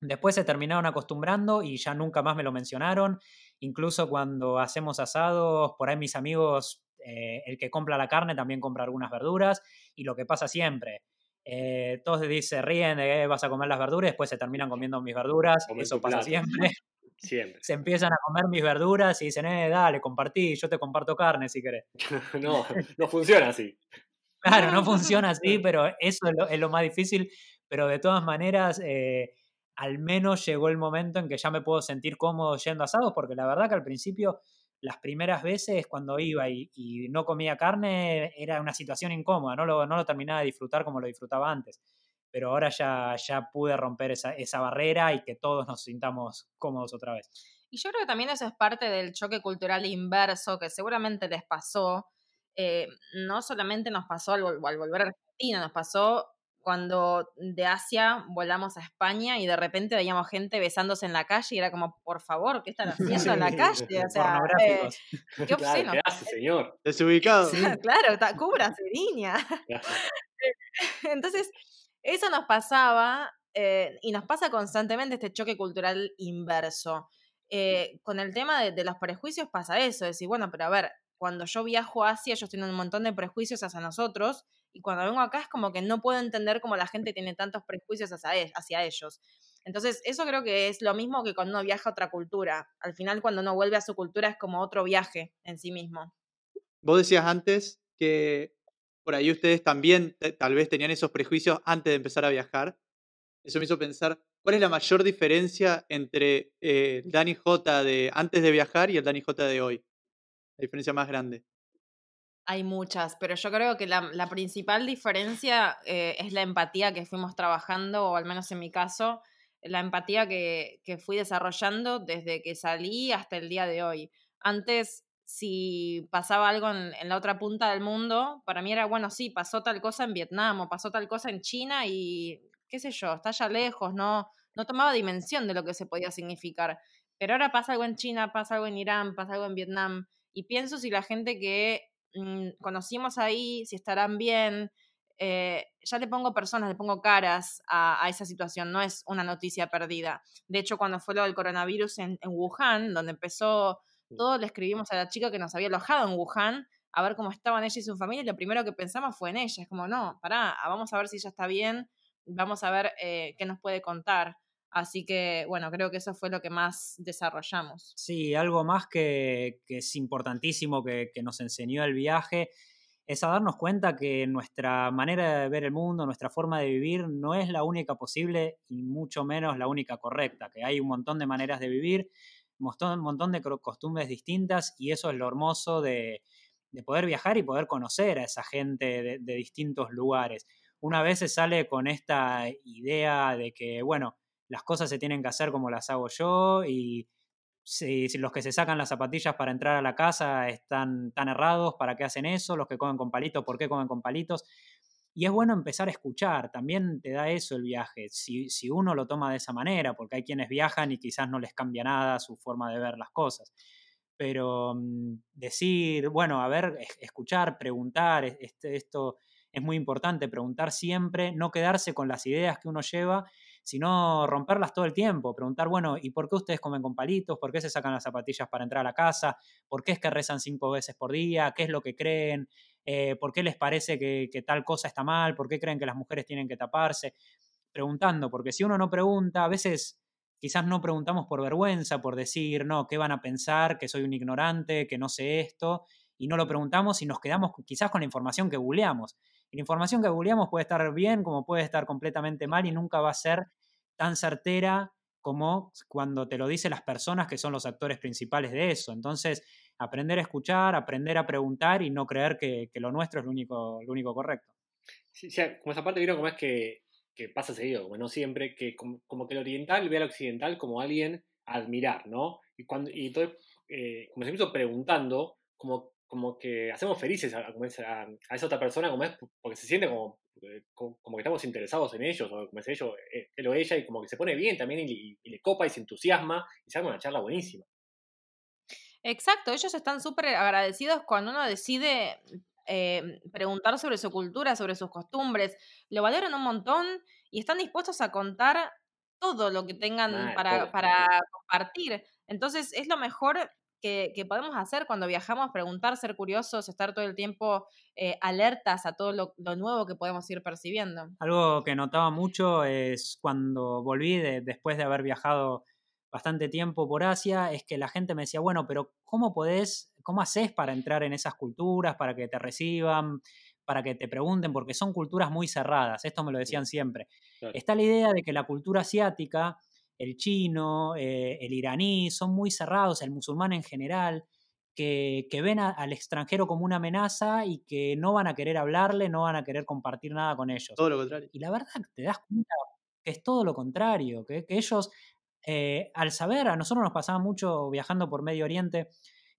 después se terminaron acostumbrando y ya nunca más me lo mencionaron, incluso cuando hacemos asados, por ahí mis amigos, eh, el que compra la carne también compra algunas verduras, y lo que pasa siempre, eh, todos se ríen de que vas a comer las verduras, después se terminan comiendo mis verduras, Comer eso pasa plato. siempre. Siempre. Se empiezan a comer mis verduras y dicen, eh, dale, compartí, yo te comparto carne si querés. no, no funciona así. Claro, no funciona así, pero eso es lo, es lo más difícil. Pero de todas maneras, eh, al menos llegó el momento en que ya me puedo sentir cómodo yendo asados, porque la verdad que al principio, las primeras veces cuando iba y, no comía carne, era una situación incómoda, no lo, no lo terminaba de disfrutar como lo disfrutaba antes. Pero ahora ya, ya pude romper esa, esa barrera y que todos nos sintamos cómodos otra vez. Y yo creo que también eso es parte del choque cultural inverso que seguramente les pasó. Eh, no solamente nos pasó al, al volver a Argentina, nos pasó cuando de Asia volamos a España y de repente veíamos gente besándose en la calle y era como, por favor, ¿qué están haciendo en la Sí, calle? O sea, eh, qué Claro, obsceno. ¿qué hace, señor? Desubicado. claro, ta- cúbrase, niña. Entonces, eso nos pasaba eh, y nos pasa constantemente este choque cultural inverso. Eh, con el tema de, de los prejuicios pasa eso, decir, bueno, pero a ver, cuando yo viajo a Asia, ellos tienen un montón de prejuicios hacia nosotros, y cuando vengo acá es como que no puedo entender cómo la gente tiene tantos prejuicios hacia, e- hacia ellos. Entonces, eso creo que es lo mismo que cuando uno viaja a otra cultura. Al final, cuando uno vuelve a su cultura, es como otro viaje en sí mismo. Vos decías antes que por ahí ustedes también tal vez tenían esos prejuicios antes de empezar a viajar. Eso me hizo pensar, ¿cuál es la mayor diferencia entre eh, el Dani J de antes de viajar y el Dani J de hoy? La diferencia más grande. Hay muchas, pero yo creo que la, principal diferencia eh, es la empatía que fuimos trabajando, o al menos en mi caso, la empatía que, que fui desarrollando desde que salí hasta el día de hoy. Antes, si pasaba algo en, en la otra punta del mundo, para mí era, bueno, sí, pasó tal cosa en Vietnam o pasó tal cosa en China y qué sé yo, está allá lejos, no, no tomaba dimensión de lo que se podía significar. Pero ahora pasa algo en China, pasa algo en Irán, pasa algo en Vietnam, y pienso si la gente que mm, conocimos ahí, si estarán bien, eh, ya le pongo personas, le pongo caras a, a esa situación, no es una noticia perdida. De hecho, cuando fue lo del coronavirus en, en Wuhan, donde empezó todo, le escribimos a la chica que nos había alojado en Wuhan a ver cómo estaban ella y su familia, y lo primero que pensamos fue en ella, es como, no, pará, vamos a ver si ella está bien, vamos a ver eh, qué nos puede contar. Así que, bueno, creo que eso fue lo que más desarrollamos. Sí, algo más que, que es importantísimo que, que nos enseñó el viaje es a darnos cuenta que nuestra manera de ver el mundo, nuestra forma de vivir, no es la única posible y mucho menos la única correcta, que hay un montón de maneras de vivir, un montón, de costumbres distintas y eso es lo hermoso de, de poder viajar y poder conocer a esa gente de, de distintos lugares. Una vez se sale con esta idea de que, bueno, las cosas se tienen que hacer como las hago yo y si, los que se sacan las zapatillas para entrar a la casa están tan errados, ¿para qué hacen eso? Los que comen con palitos, ¿por qué comen con palitos? Y es bueno empezar a escuchar, también te da eso el viaje, si, si uno lo toma de esa manera, porque hay quienes viajan y quizás no les cambia nada su forma de ver las cosas. Pero um, decir, bueno, a ver, escuchar, preguntar, este, esto es muy importante, preguntar siempre, no quedarse con las ideas que uno lleva sino romperlas todo el tiempo, preguntar, bueno, ¿y por qué ustedes comen con palitos? ¿Por qué se sacan las zapatillas para entrar a la casa? ¿Por qué es que rezan cinco veces por día? ¿Qué es lo que creen? Eh, ¿Por qué les parece que, que, tal cosa está mal? ¿Por qué creen que las mujeres tienen que taparse? Preguntando, porque si uno no pregunta, a veces quizás no preguntamos por vergüenza, por decir, no, ¿qué van a pensar? Que soy un ignorante, que no sé esto, y no lo preguntamos y nos quedamos quizás con la información que googleamos. La información que googleamos puede estar bien como puede estar completamente mal y nunca va a ser tan certera como cuando te lo dicen las personas que son los actores principales de eso. Entonces, aprender a escuchar, aprender a preguntar y no creer que, lo nuestro es lo único, correcto. Sí, o sea, como esa parte vieron cómo es que, pasa seguido, como no siempre, que como, como, que el oriental ve al occidental como alguien a admirar, ¿no? Y, cuando, y entonces, eh, como se me hizo preguntando, como como que hacemos felices a, a, a, esa otra persona como es porque se siente como, como, como que estamos interesados en ellos o como es ellos, él o ella y como que se pone bien también y, y, y le copa y se entusiasma y se una charla buenísima. Exacto, ellos están súper agradecidos cuando uno decide eh, preguntar sobre su cultura, sobre sus costumbres, lo valoran un montón y están dispuestos a contar todo lo que tengan Ah, para, todo, para todo. compartir. Entonces es lo mejor que, que podemos hacer cuando viajamos, preguntar, ser curiosos, estar todo el tiempo eh, alertas a todo lo, lo nuevo que podemos ir percibiendo. Algo que notaba mucho es cuando volví de- después de haber viajado bastante tiempo por Asia, es que la gente me decía, bueno, pero ¿cómo podés, cómo haces para entrar en esas culturas, para que te reciban, para que te pregunten? Porque son culturas muy cerradas, esto me lo decían siempre. Claro. Está la idea de que la cultura asiática, el chino, eh, el iraní, son muy cerrados, el musulmán en general, que, que ven a- al extranjero como una amenaza y que no van a querer hablarle, no van a querer compartir nada con ellos. Todo lo contrario. Y la verdad te das cuenta que es todo lo contrario, que, que ellos, eh, al saber, a nosotros nos pasaba mucho viajando por Medio Oriente,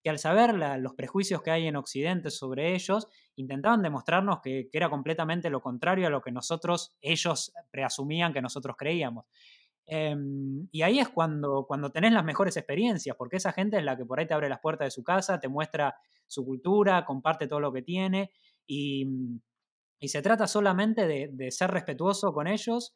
que al saber la- los prejuicios que hay en Occidente sobre ellos, intentaban demostrarnos que, que era completamente lo contrario a lo que nosotros, ellos preasumían que nosotros creíamos. Em, y ahí es cuando, cuando tenés las mejores experiencias, porque esa gente es la que por ahí te abre las puertas de su casa, te muestra su cultura, comparte todo lo que tiene y, y se trata solamente de, de ser respetuoso con ellos,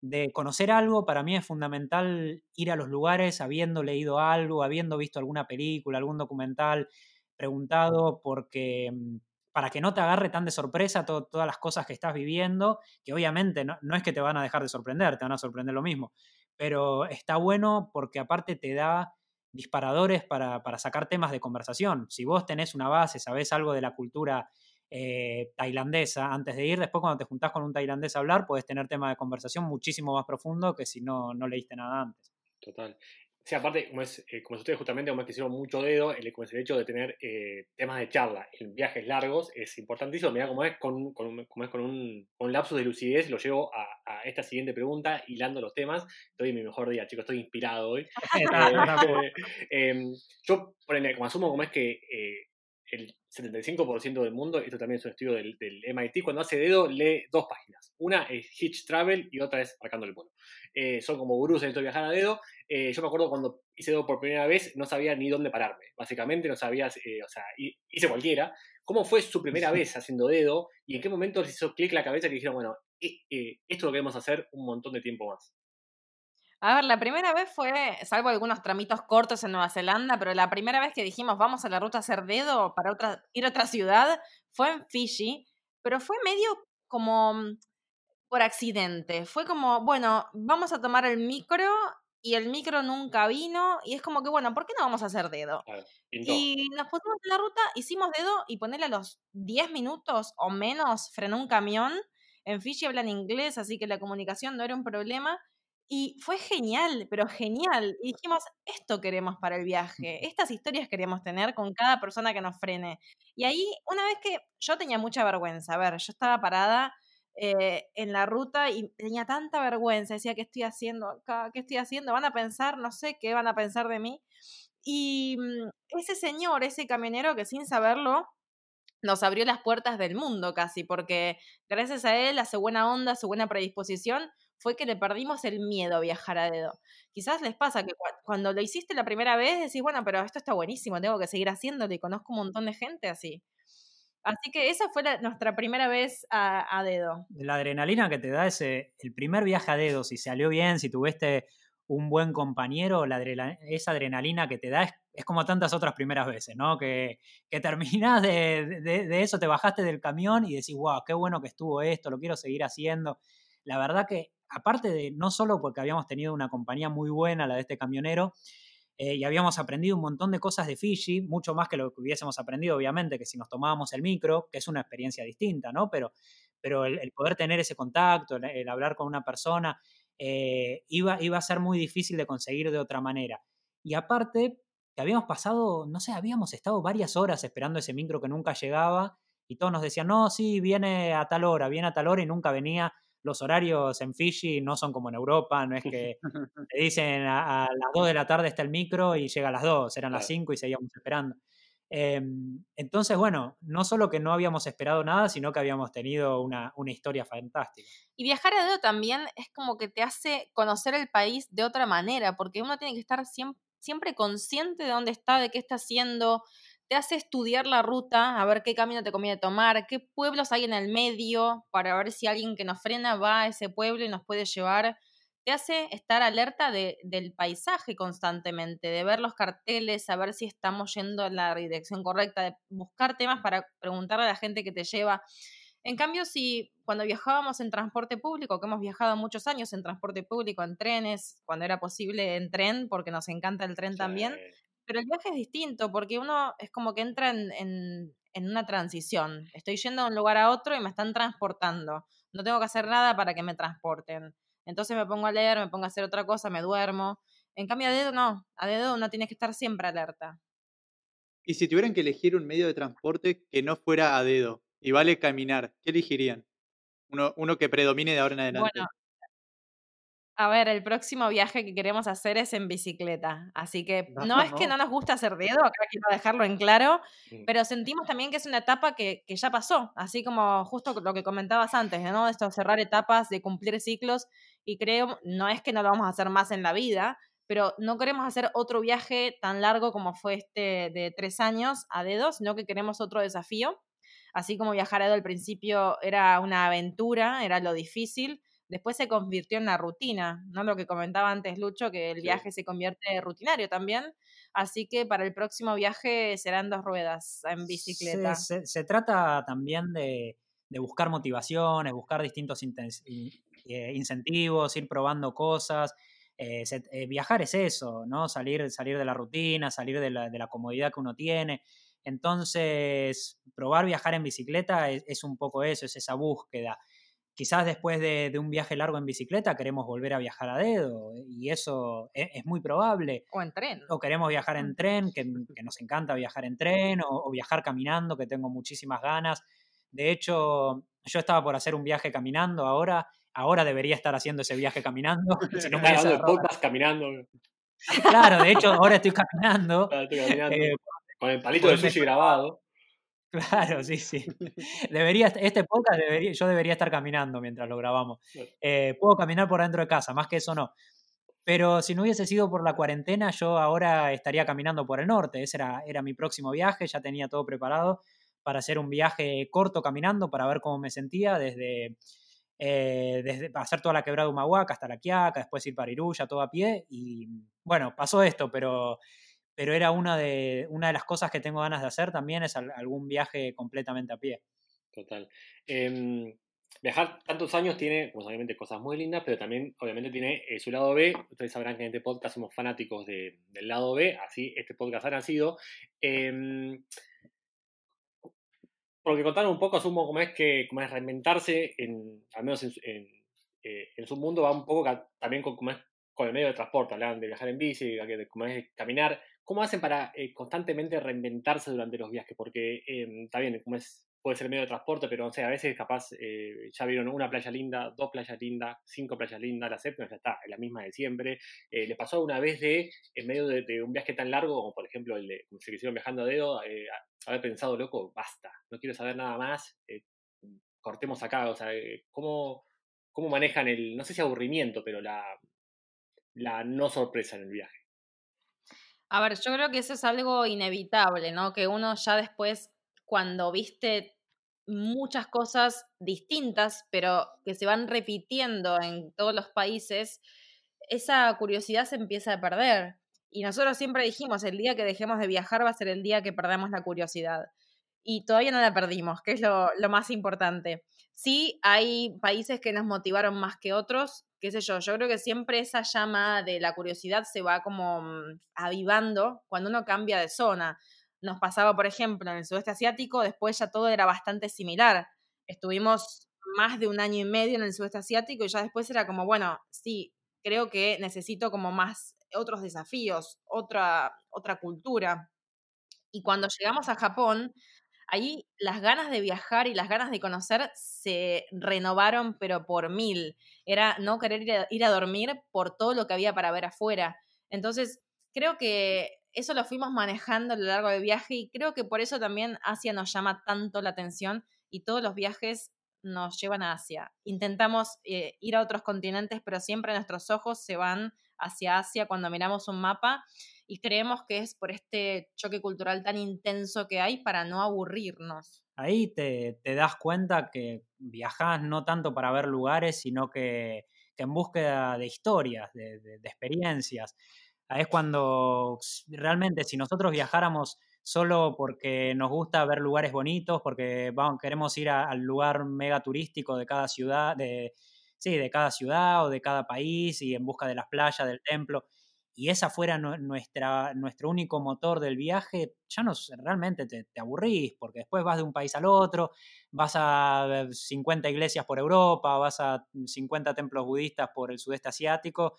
de conocer algo. Para mí es fundamental ir a los lugares habiendo leído algo, habiendo visto alguna película, algún documental, preguntado, porque mm, para que no te agarre tan de sorpresa to- todas las cosas que estás viviendo, que obviamente no, no es que te van a dejar de sorprender, te van a sorprender lo mismo, pero está bueno porque aparte te da disparadores para, para sacar temas de conversación. Si vos tenés una base, sabés algo de la cultura eh, tailandesa antes de ir, después cuando te juntás con un tailandés a hablar, puedes tener tema de conversación muchísimo más profundo que si no, no leíste nada antes. Total. Sea, aparte, como es, eh, como es ustedes justamente, como es que hicieron mucho dedo, el, como es el hecho de tener eh, temas de charla en viajes largos es importantísimo. Mira cómo es con, con, como es con un, con un lapsus de lucidez, lo llevo a, a, esta siguiente pregunta, hilando los temas. Estoy en mi mejor día, chicos, estoy inspirado hoy. eh, eh, yo, como asumo como es que el 75% del mundo, esto también es un estudio del, del, MIT, cuando hace dedo lee dos páginas. Una es Hitch Travel y otra es Marcando el Polo. Eh, son como gurús en esto de viajar a dedo. Eh, yo me acuerdo cuando hice dedo por primera vez, no sabía ni dónde pararme. Básicamente no sabía, eh, o sea, hice cualquiera. ¿Cómo fue su primera vez haciendo dedo? ¿Y en qué momento les hizo clic la cabeza que dijeron, bueno, eh, esto lo queremos hacer un montón de tiempo más? A ver, la primera vez fue, salvo algunos tramitos cortos en Nueva Zelanda, pero la primera vez que dijimos vamos a la ruta a hacer dedo para otra, ir a otra ciudad fue en Fiji, pero fue medio como por accidente. Fue como, bueno, vamos a tomar el micro y el micro nunca vino y es como que, bueno, ¿por qué no vamos a hacer dedo? Y nos pusimos en la ruta, hicimos dedo y ponerle a los 10 minutos o menos frenó un camión. En Fiji hablan inglés, así que la comunicación no era un problema. Y fue genial, pero genial. Y dijimos, esto queremos para el viaje, estas historias queremos tener con cada persona que nos frene. Y ahí, una vez que yo tenía mucha vergüenza, a ver, yo estaba parada eh, en la ruta y tenía tanta vergüenza, decía, ¿qué estoy haciendo acá? ¿Qué estoy haciendo? ¿Van a pensar? No sé qué van a pensar de mí. Y mm, ese señor, ese camionero que sin saberlo nos abrió las puertas del mundo casi, porque gracias a él, a su buena onda, a su buena predisposición, fue que le perdimos el miedo a viajar a dedo. Quizás les pasa que cuando lo hiciste la primera vez decís, bueno, pero esto está buenísimo, tengo que seguir haciéndolo y conozco un montón de gente así. Así que esa fue nuestra primera vez a, dedo. La adrenalina que te da ese, el primer viaje a dedo, si salió bien, si tuviste un buen compañero, la esa adrenalina que te da es, como tantas otras primeras veces, ¿no? Que, que terminás de, de, eso, te bajaste del camión y decís, wow, qué bueno que estuvo esto, lo quiero seguir haciendo. La verdad que, aparte de, no solo porque habíamos tenido una compañía muy buena, la de este camionero, eh, y habíamos aprendido un montón de cosas de Fiji, mucho más que lo que hubiésemos aprendido, obviamente, que si nos tomábamos el micro, que es una experiencia distinta, ¿no? Pero, pero el, poder tener ese contacto, el, hablar con una persona, eh, iba, iba a ser muy difícil de conseguir de otra manera. Y aparte, que habíamos pasado, no sé, habíamos estado varias horas esperando ese micro que nunca llegaba y todos nos decían, no, sí, viene a tal hora, viene a tal hora y nunca venía los horarios en Fiji no son como en Europa, no es que te dicen a, las 2 de la tarde está el micro y llega a las 2, eran las 5 y seguíamos esperando. Em, entonces, bueno, no solo que no habíamos esperado nada, sino que habíamos tenido una, historia fantástica. Y viajar a dedo también es como que te hace conocer el país de otra manera, porque uno tiene que estar siempre consciente de dónde está, de qué está haciendo, te hace estudiar la ruta, a ver qué camino te conviene tomar, qué pueblos hay en el medio, para ver si alguien que nos frena va a ese pueblo y nos puede llevar. Te hace estar alerta de, del paisaje constantemente, de ver los carteles, saber si estamos yendo en la dirección correcta, de buscar temas para preguntarle a la gente que te lleva. En cambio, si cuando viajábamos en transporte público, que hemos viajado muchos años en transporte público, en trenes, cuando era posible en tren, porque nos encanta el tren también, pero el viaje es distinto porque uno es como que entra en, una transición. Estoy yendo de un lugar a otro y me están transportando. No tengo que hacer nada para que me transporten. Entonces me pongo a leer, me pongo a hacer otra cosa, me duermo. En cambio, a dedo no. A dedo uno tiene que estar siempre alerta. Y si tuvieran que elegir un medio de transporte que no fuera a dedo y vale caminar, ¿qué elegirían? Uno, uno que predomine de ahora en adelante. Bueno, a ver, el próximo viaje que queremos hacer es en bicicleta. Así que no, es que no nos gusta hacer dedo, acá quiero dejarlo en claro, pero sentimos también que es una etapa que, que, ya pasó, así como justo lo que comentabas antes, ¿no? Esto cerrar etapas, de cumplir ciclos, y creo, no es que no lo vamos a hacer más en la vida, pero no queremos hacer otro viaje tan largo como fue este de tres años a dedo, sino que queremos otro desafío. Así como viajar a dedo al principio era una aventura, era lo difícil después se convirtió en una rutina, ¿no? Lo que comentaba antes Lucho, que el viaje se convierte rutinario también. Así que para el próximo viaje serán dos ruedas en bicicleta. Se, trata también de, buscar motivaciones, buscar distintos eh, incentivos, ir probando cosas. Eh, eh, viajar es eso, ¿no? Salir, salir de la rutina, salir de la, de la, comodidad que uno tiene. Entonces, probar viajar en bicicleta es un poco eso, es esa búsqueda. Quizás después de, un viaje largo en bicicleta queremos volver a viajar a dedo y eso e, es, muy probable. O en tren. O queremos viajar en tren, que, nos encanta viajar en tren, o, viajar caminando, que tengo muchísimas ganas. De hecho, yo estaba por hacer un viaje caminando ahora, ahora debería estar haciendo ese viaje caminando. si no me podcast caminando. Claro, de hecho ahora estoy caminando. Eh, con el palito de sushi grabado. Claro, sí, sí. Debería, este podcast debería, yo debería estar caminando mientras lo grabamos. Eh, puedo caminar por dentro de casa, más que eso no. Pero si no hubiese sido por la cuarentena, yo ahora estaría caminando por el norte. Ese era, era mi próximo viaje, ya tenía todo preparado para hacer un viaje corto caminando, para ver cómo me sentía, desde, eh, desde hacer toda la quebrada de Humahuaca hasta la Quiaca, después ir para Iruya, todo a pie. Y bueno, pasó esto, pero pero era una de, una de las cosas que tengo ganas de hacer también, es algún viaje completamente a pie. Total. Em, viajar tantos años tiene, pues obviamente, cosas muy lindas, pero también, obviamente, tiene eh, su lado B. Ustedes sabrán que en este podcast somos fanáticos de- del lado B, así este podcast ha nacido. Em, porque contaron un poco, asumo, cómo es que cómo es reinventarse, en, al menos en, en, eh, en su mundo, va un poco también con, el medio de transporte. Hablaban de viajar en bici, de de cómo es caminar. ¿Cómo hacen para eh, constantemente reinventarse durante los viajes? Porque em, está bien, como es, puede ser medio de transporte, pero no sé, a veces capaz eh, ya vieron una playa linda, dos playas lindas, cinco playas lindas, la séptima ya está, es la misma de siempre. Eh, ¿Les pasó alguna vez de, en medio de, un viaje tan largo, como por ejemplo el de, como se quisieron viajando a dedo, eh, haber pensado, loco, basta, no quiero saber nada más, eh, cortemos acá, o sea, eh, ¿cómo, ¿cómo manejan el, no sé si aburrimiento, pero la, la no sorpresa en el viaje? A ver, yo creo que eso es algo inevitable, ¿no? Que uno ya después, cuando viste muchas cosas distintas, pero que se van repitiendo en todos los países, esa curiosidad se empieza a perder. Y nosotros siempre dijimos, el día que dejemos de viajar va a ser el día que perdamos la curiosidad. Y todavía no la perdimos, que es lo, lo más importante. Sí, hay países que nos motivaron más que otros, qué sé yo, yo creo que siempre esa llama de la curiosidad se va como mm, avivando cuando uno cambia de zona. Nos pasaba, por ejemplo, en el sudeste asiático, después ya todo era bastante similar. Estuvimos más de un año y medio en el sudeste asiático y ya después era como, bueno, sí, creo que necesito como más otros desafíos, otra, otra cultura. Y cuando llegamos a Japón, ahí las ganas de viajar y las ganas de conocer se renovaron, pero por mil. Era no querer ir a, ir a dormir por todo lo que había para ver afuera. Entonces, creo que eso lo fuimos manejando a lo largo del viaje y creo que por eso también Asia nos llama tanto la atención y todos los viajes nos llevan a Asia. Intentamos eh, ir a otros continentes, pero siempre nuestros ojos se van hacia Asia cuando miramos un mapa y creemos que es por este choque cultural tan intenso que hay para no aburrirnos. Ahí te, das cuenta que viajás no tanto para ver lugares, sino que, en búsqueda de historias, de, experiencias. Es cuando realmente si nosotros viajáramos solo porque nos gusta ver lugares bonitos, porque vamos, queremos ir a- al lugar mega turístico de cada ciudad, de, sí, de cada ciudad o de cada país y en busca de las playas, del templo, y esa fuera nu- nuestra, nuestro único motor del viaje, ya no realmente te, te aburrís, porque después vas de un país al otro, vas a ver 50 iglesias por Europa, vas a 50 templos budistas por el sudeste asiático,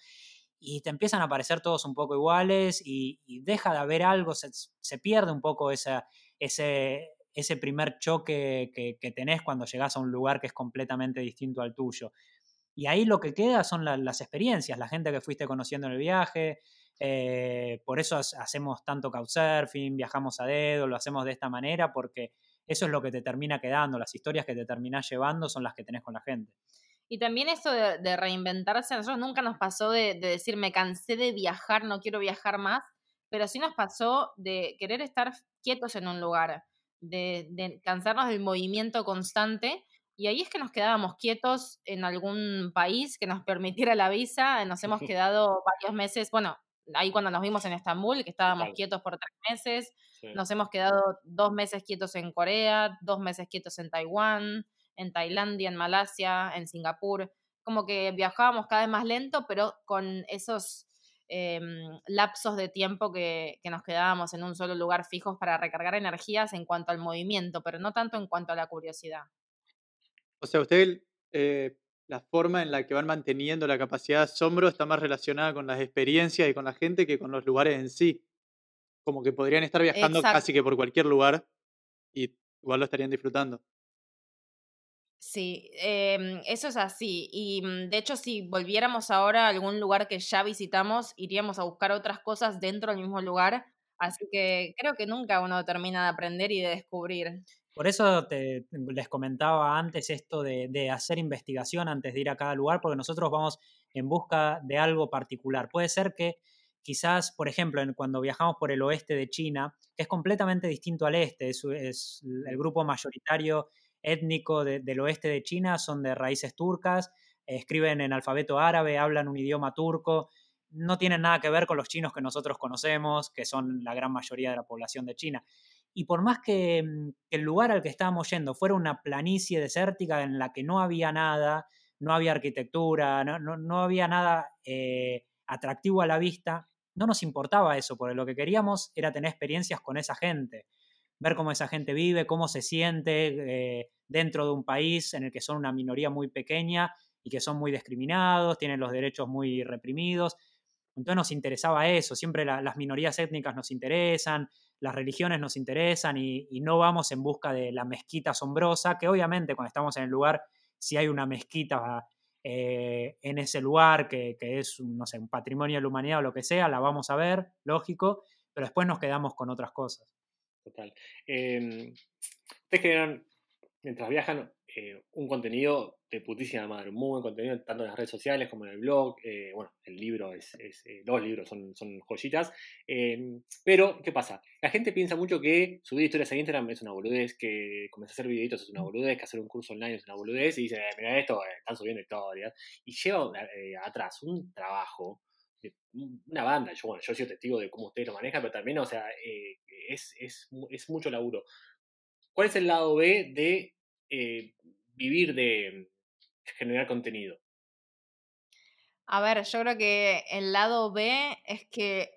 y te empiezan a aparecer todos un poco iguales y, y deja de haber algo, se, se pierde un poco esa, ese, ese primer choque que, que tenés cuando llegás a un lugar que es completamente distinto al tuyo. Y ahí lo que queda son la- las experiencias, la gente que fuiste conociendo en el viaje. eh, por eso ha- hacemos tanto couchsurfing, viajamos a dedo, lo hacemos de esta manera, porque eso es lo que te termina quedando. Las historias que te terminás llevando son las que tenés con la gente. Y también esto de, de reinventarse, a nosotros nunca nos pasó de, de decir me cansé de viajar, no quiero viajar más, pero sí nos pasó de querer estar quietos en un lugar, de, de cansarnos del movimiento constante. Y ahí es que nos quedábamos quietos en algún país que nos permitiera la visa. Nos hemos quedado varios meses, bueno, ahí cuando nos vimos en Estambul, que estábamos Total. quietos por tres meses. Sí. Nos hemos quedado dos meses quietos en Corea, dos meses quietos en Taiwán, en Tailandia, en Malasia, en Singapur. Como que viajábamos cada vez más lento, pero con esos em, lapsos de tiempo que, que nos quedábamos en un solo lugar fijos para recargar energías en cuanto al movimiento, pero no tanto en cuanto a la curiosidad. O sea, usted, eh, la forma en la que van manteniendo la capacidad de asombro está más relacionada con las experiencias y con la gente que con los lugares en sí. Como que podrían estar viajando Exacto. casi que por cualquier lugar y igual lo estarían disfrutando. Sí, em, eso es así. Y mm, de hecho, si volviéramos ahora a algún lugar que ya visitamos, iríamos a buscar otras cosas dentro del mismo lugar. Así que creo que nunca uno termina de aprender y de descubrir. Por eso te, les comentaba antes esto de, de hacer investigación antes de ir a cada lugar, porque nosotros vamos en busca de algo particular. Puede ser que quizás, por ejemplo, en- cuando viajamos por el oeste de China, que es completamente distinto al este, es, es el grupo mayoritario étnico de- del oeste de China, son de raíces turcas, escriben en alfabeto árabe, hablan un idioma turco, no tienen nada que ver con los chinos que nosotros conocemos, que son la gran mayoría de la población de China. Y por más que, mm, que el lugar al que estábamos yendo fuera una planicie desértica en la que no había nada, no había arquitectura, no, no- no había nada eh, atractivo a la vista, no nos importaba eso, porque lo que queríamos era tener experiencias con esa gente, ver cómo esa gente vive, cómo se siente eh, dentro de un país en el que son una minoría muy pequeña y que son muy discriminados, tienen los derechos muy reprimidos. Entonces nos interesaba eso, siempre la- las minorías étnicas nos interesan, las religiones nos interesan y, no vamos en busca de la mezquita asombrosa, que obviamente cuando estamos en el lugar, si hay una mezquita eh, en ese lugar que, es, no sé, un patrimonio de la humanidad o lo que sea, la vamos a ver, lógico, pero después nos quedamos con otras cosas. Total. Eh, ustedes generan, mientras viajan, eh, un contenido de putísima madre, muy buen contenido, tanto en las redes sociales como en el blog. eh, bueno, el libro es, es, eh, los libros son, son joyitas. eh, pero, ¿qué pasa? La gente piensa mucho que subir historias a Instagram es una boludez, que comenzar a hacer videitos es una boludez, que hacer un curso online es una boludez, y dice, "Eh, mira esto, eh, están subiendo historias. Y lleva eh, atrás un trabajo de una banda. Yo, bueno, yo he sido testigo de cómo ustedes lo manejan, pero también, o sea, eh, es, es, mu- es mucho laburo. ¿Cuál es el lado B de eh, vivir de generar contenido? A ver, yo creo que el lado B es que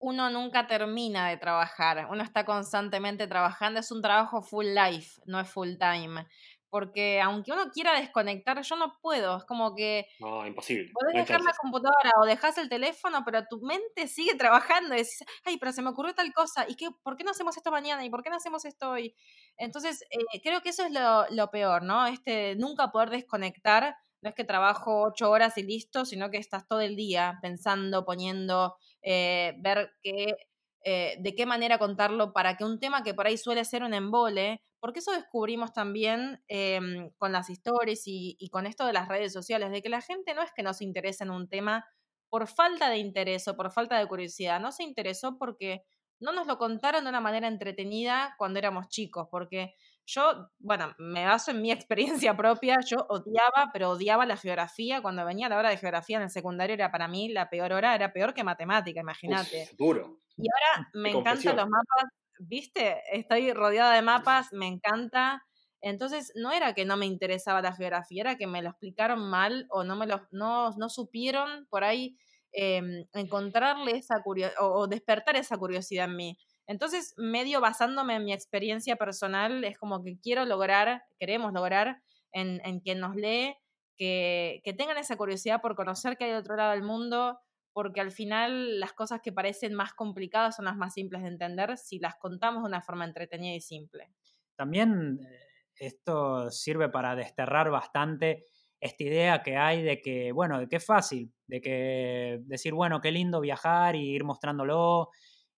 uno nunca termina de trabajar, uno está constantemente trabajando, es un trabajo full life, no es full time. Porque aunque uno quiera desconectar, yo no puedo, es como que No, imposible. podés no dejar la computadora o dejas el teléfono, pero tu mente sigue trabajando y decís, ay, pero se me ocurrió tal cosa, ¿y qué, por qué no hacemos esto mañana? ¿Y por qué no hacemos esto hoy? Entonces, eh, creo que eso es lo, lo peor, ¿no? Este, nunca poder desconectar, no es que trabajo ocho horas y listo, sino que estás todo el día pensando, poniendo, eh, ver qué, eh, de qué manera contarlo para que un tema que por ahí suele ser un embole, porque eso descubrimos también em, con las stories y, y con esto de las redes sociales, de que la gente no es que no se interese en un tema por falta de interés o por falta de curiosidad, no se interesó porque no nos lo contaron de una manera entretenida cuando éramos chicos, porque yo, bueno, me baso en mi experiencia propia, yo odiaba, pero odiaba la geografía, cuando venía la hora de geografía en el secundario era para mí la peor hora, era peor que matemática, imagínate. Duro. Y ahora me encantan los mapas, ¿viste? Estoy rodeada de mapas, me encanta. Entonces, no era que no me interesaba la geografía, era que me lo explicaron mal o no me lo, no, no supieron por ahí em, encontrarle esa curiosidad o, despertar esa curiosidad en mí. Entonces, medio basándome en mi experiencia personal, es como que quiero lograr, queremos lograr en, en quien nos lee, que, que tengan esa curiosidad por conocer que hay otro lado del mundo, porque al final las cosas que parecen más complicadas son las más simples de entender si las contamos de una forma entretenida y simple. También eh, esto sirve para desterrar bastante esta idea que hay de que, bueno, de que es fácil, de que decir, bueno, qué lindo viajar y ir mostrándolo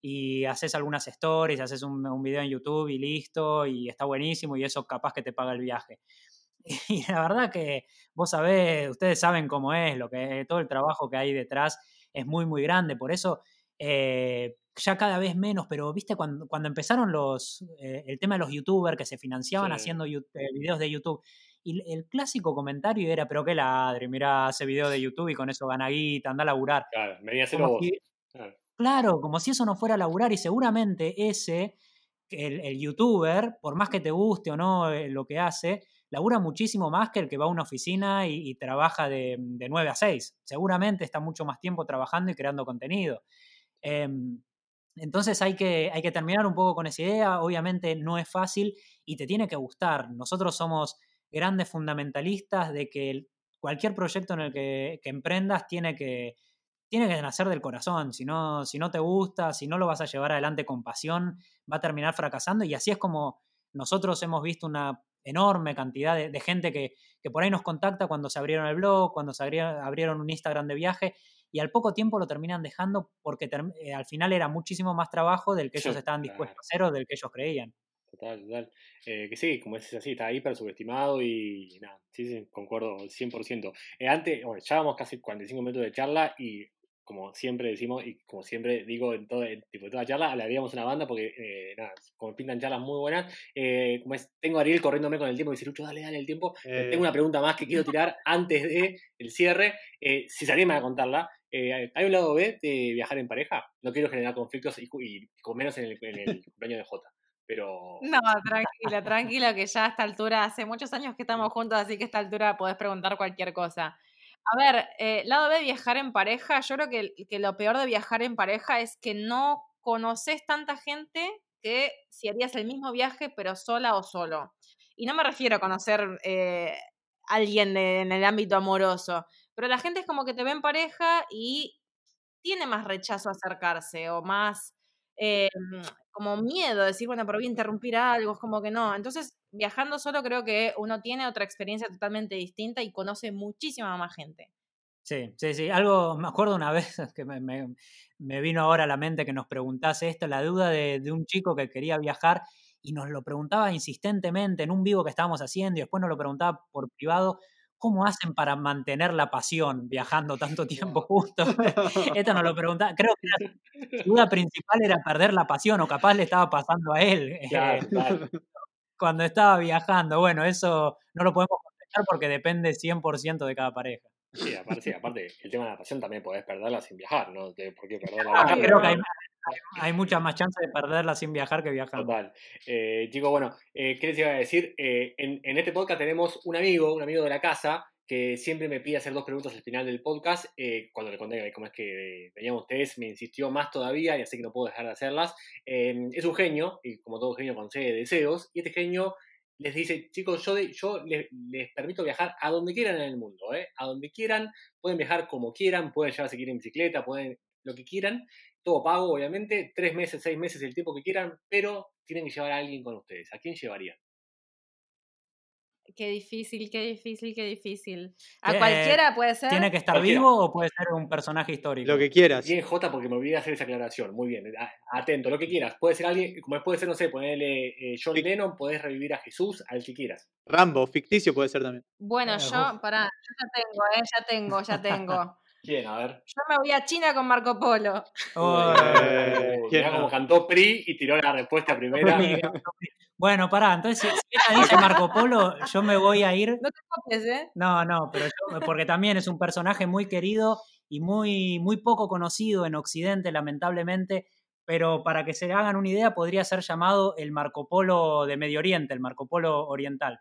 y haces algunas stories, haces un, video en YouTube y listo, y está buenísimo y eso capaz que te paga el viaje. Y la verdad que vos sabés, ustedes saben cómo es, lo que, todo el trabajo que hay detrás es muy, muy grande. Por eso eh, ya cada vez menos, pero viste cuando, cuando empezaron los, eh, el tema de los youtubers que se financiaban Sí. haciendo eh, videos de YouTube. Y el- clásico comentario era, pero qué ladre, mirá, hace video de YouTube y con eso gana guita, anda a laburar. Claro, venía a hacerlo Como vos. si- Claro. Claro, como si eso no fuera a laburar y seguramente ese, el, el youtuber, por más que te guste o no lo que hace, labura muchísimo más que el que va a una oficina y, trabaja de, de 9 a 6. Seguramente está mucho más tiempo trabajando y creando contenido. Em, entonces hay que, hay que terminar un poco con esa idea. Obviamente no es fácil y te tiene que gustar. Nosotros somos grandes fundamentalistas de que cualquier proyecto en el que, que emprendas tiene que, tiene que nacer del corazón. Si no, si no te gusta, si no lo vas a llevar adelante con pasión, va a terminar fracasando. Y así es como nosotros hemos visto una enorme cantidad de, de gente que, que por ahí nos contacta cuando se abrieron el blog, cuando se abrieron, abrieron un Instagram de viaje y al poco tiempo lo terminan dejando porque eh, al final era muchísimo más trabajo del que ellos estaban dispuestos a hacer o del que ellos creían. Total, total. Eh, que sí, como dices así, está hiper subestimado y nada, sí, sí, concuerdo 100%. Eh, antes, bueno, ya vamos casi 45 minutos de charla y como siempre decimos y como siempre digo en, todo, en tipo, toda charla, hablaríamos una banda porque, eh, nada, como pintan charlas muy buenas. Eh, como es, tengo a Ariel corriéndome con el tiempo y dice, Lucho, dale, dale el tiempo. Eh, Tengo una pregunta más que quiero tirar antes de el cierre. Eh, si se anima a contarla, eh, ¿hay un lado B de viajar en pareja? No quiero generar conflictos y, y con menos en el, en el cumpleaños de Jota. pero... No, tranquilo, tranquilo, que ya a esta altura, hace muchos años que estamos juntos, así que a esta altura podés preguntar cualquier cosa. A ver, eh, lado B, viajar en pareja. Yo creo que, lo peor de viajar en pareja es que no conoces tanta gente que si harías el mismo viaje, pero sola o solo. Y no me refiero a conocer eh, alguien de- en el ámbito amoroso, pero la gente es como que te ve en pareja y tiene más rechazo a acercarse o más eh, como miedo de decir, bueno, pero voy a interrumpir algo, es como que no. Entonces, viajando solo creo que uno tiene otra experiencia totalmente distinta y conoce muchísima más gente. Sí, sí, sí. Algo, me acuerdo una vez que me, me- me vino ahora a la mente que nos preguntase esto, la duda de, de un chico que quería viajar y nos lo preguntaba insistentemente en un vivo que estábamos haciendo y después nos lo preguntaba por privado, ¿cómo hacen para mantener la pasión viajando tanto tiempo juntos? Esto nos lo preguntaba, creo que la duda principal era perder la pasión o capaz le estaba pasando a él eh, Claro, claro. Cuando estaba viajando. Bueno, eso no lo podemos contestar porque depende 100% de cada pareja. Sí, aparte, sí, aparte, el tema de la pasión también podés perderla sin viajar, ¿no? De- ¿Por qué perderla? Ah? Creo que hay, hay muchas más chances de perderla sin viajar que viajando. Total. Eh, chicos, bueno, eh, ¿qué les iba a decir? Eh, en, en este podcast tenemos un amigo, un amigo de la casa, que siempre me pide hacer dos preguntas al final del podcast. Eh, cuando le conté cómo es que venían ustedes, me insistió más todavía y así que no puedo dejar de hacerlas. Eh, es un genio, y como todo genio concede deseos, y este genio les dice, chicos, yo, yo les, les permito viajar a donde quieran en el mundo, ¿eh? A donde quieran, pueden viajar como quieran, pueden llevar si quieren en bicicleta, pueden lo que quieran, todo pago, obviamente, tres meses, seis meses, el tiempo que quieran, pero tienen que llevar a alguien con ustedes. ¿A quién llevarían? Qué difícil, qué difícil, qué difícil. A Eh, cualquiera puede ser. ¿Tiene que estar Cualquiera. vivo o puede ser un personaje histórico? Lo que quieras. Bien, J, porque me olvidé hacer esa aclaración. Muy bien, atento, lo que quieras. Puede ser alguien, como puede ser, no sé, ponerle eh, John. Lennon, podés revivir a Jesús, al que quieras. Rambo, ficticio puede ser también. Bueno, Eh, yo, pará, yo ya tengo, ¿eh? Ya tengo, ya tengo. ¿Quién? A ver. Yo me voy a China con Marco Polo. Oh, Eh, ¿quién cómo cantó PRI y tiró la respuesta primera. Bueno, pará, entonces si, dice Marco Polo, yo me voy a ir. No te copies, ¿eh? No, no, pero yo, porque también es un personaje muy querido y muy, muy poco conocido en Occidente, lamentablemente. Pero para que se hagan una idea, podría ser llamado el Marco Polo de Medio Oriente, el Marco Polo oriental,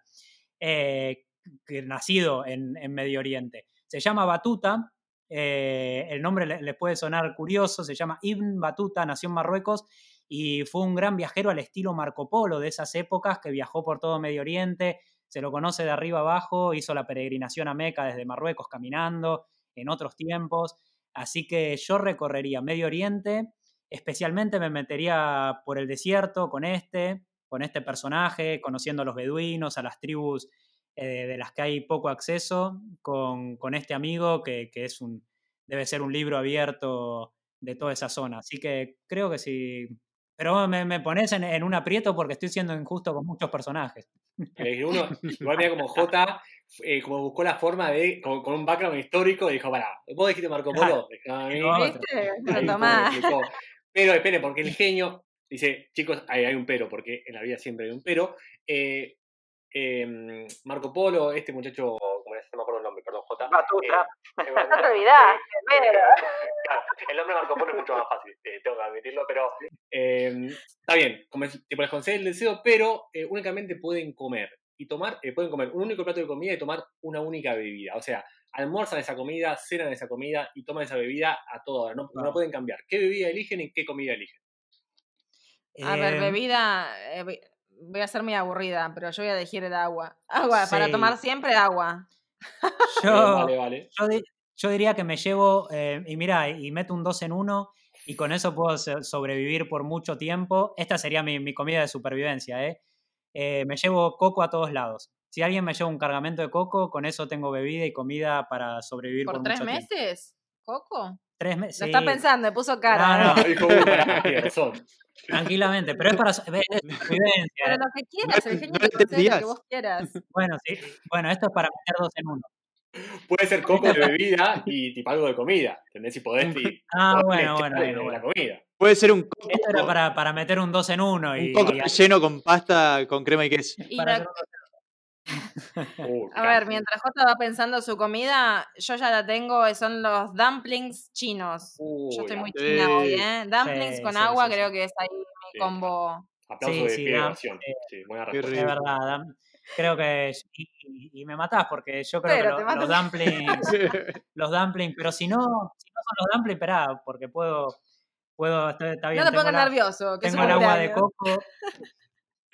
eh, que nacido en, en Medio Oriente. Se llama Batuta, eh, el nombre le- les puede sonar curioso, se llama Ibn Batuta, nació en Marruecos y fue un gran viajero al estilo Marco Polo de esas épocas que viajó por todo Medio Oriente, se lo conoce de arriba abajo, hizo la peregrinación a Meca desde Marruecos caminando en otros tiempos, así que yo recorrería Medio Oriente, especialmente me metería por el desierto con este, con este personaje, conociendo a los beduinos, a las tribus eh, de las que hay poco acceso, con, con este amigo que, que es un, debe ser un libro abierto de toda esa zona. Así que creo que sí. Pero me, me pones en, en un aprieto porque estoy siendo injusto con muchos personajes. Uno, igual mira como J, eh, como buscó la forma de, con, con un background histórico, dijo, pará, vos dijiste Marco Polo. Pero depende, porque el genio dice, chicos, hay, hay un pero, porque en la vida siempre hay un pero. Eh, eh, Marco Polo, este muchacho, como no me acuerdo el nombre, perdón, J. Batuta. Eh, No te. Claro, el nombre de Marco Polo es mucho más fácil, eh, tengo que admitirlo, pero eh, está bien, como es- tipo, les concede el deseo, pero eh, únicamente pueden comer y tomar, eh, pueden comer un único plato de comida y tomar una única bebida. O sea, almuerzan esa comida, cenan esa comida y toman esa bebida a toda hora. No, no pueden cambiar. ¿Qué bebida eligen y qué comida eligen? A ver, Eh, bebida. eh, voy- a ser muy aburrida, pero yo voy a elegir el agua. Agua, para tomar siempre agua. Yo, Eh, vale, vale. yo, di- yo diría que me llevo, eh, y mira, y meto un 2 en 1 y con eso puedo so- sobrevivir por mucho tiempo. Esta sería mi, mi comida de supervivencia, ¿eh? Eh, Me llevo coco a todos lados. Si alguien me lleva un cargamento de coco, con eso tengo bebida y comida para sobrevivir por, ¿Por tres mucho tiempo. meses? ¿Coco? Tres meses. Lo está pensando, me puso cara. No, no. Dijo, "Uh, pará, tiene razón. Tranquilamente, pero es para ¿eh? lo que quieras, el genio te lo que vos quieras. Bueno, sí. Bueno, esto es para meter dos en uno. Puede ser coco de bebida y tipo algo de comida. ¿Entendés? Si podés, y, Ah, podés bueno, bueno, bueno, la comida. Puede ser un coco, Esto era para, para meter un 2 en 1 un y, coco y- relleno con pasta con crema y queso. Y para la- Uh, A ver, mientras Jota va pensando su comida, yo ya la tengo, eh, son los dumplings chinos. Yo estoy muy china hoy, Sí. ¿eh? Dumplings Sí, con sí, agua sí, creo sí. que es ahí mi Sí, combo Aplauso Sí, de sí, de Sí, buena respuesta. Es verdad, Dan- creo que. Y, y- me matás porque yo creo Pero que lo- los dumplings. los dumplings, pero si no, si no son los dumplings, esperá, porque puedo. puedo está, está bien, No te pongas nervioso, que Tengo el agua de coco.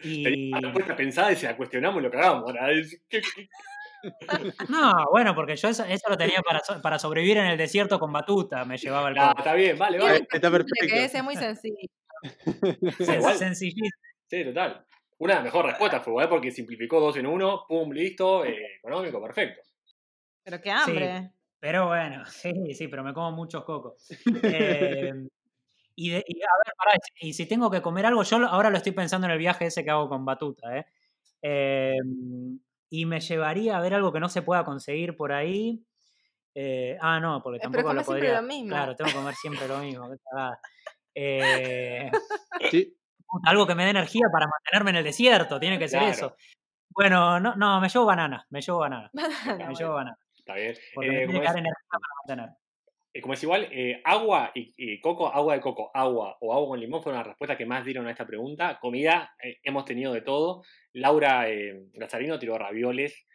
Y. La respuesta pensada y se la cuestionamos y lo cagamos. Ahora, es- ¿qué- qué- No, bueno, porque yo eso, eso lo tenía para, so- para sobrevivir en el desierto con batuta, me llevaba el Ah, coco. está bien, vale, Bien vale. Está perfecto. que es, es muy sencillo. Sen- igual. sencillísimo. Sí, total. Una mejor respuesta fue igual porque simplificó dos en uno, pum, listo, eh, económico, perfecto. Pero qué hambre. Pero bueno, sí, sí, pero me como muchos cocos. Eh, y, de- y a ver, pará, y si tengo que comer algo, yo ahora lo estoy pensando en el viaje ese que hago con Batuta, ¿eh? Eh, y me llevaría a ver algo que no se pueda conseguir por ahí. Eh, ah, no, porque Eh, pero tampoco lo comes siempre podría. lo mismo. Claro, tengo que comer siempre lo mismo. Eh, Sí, algo que me dé energía para mantenerme en el desierto, tiene que ser Claro. eso. Bueno, no, no, me llevo banana, me llevo banana, No, me bueno. llevo banana. Está bien. Porque Eh, me tiene que dar energía para mantener. Eh, como es igual, eh, agua y, y coco, agua de coco, agua o agua con limón fueron las respuestas que más dieron a esta pregunta. Comida, eh, hemos tenido de todo. Laura eh, Lazarino tiró ravioles,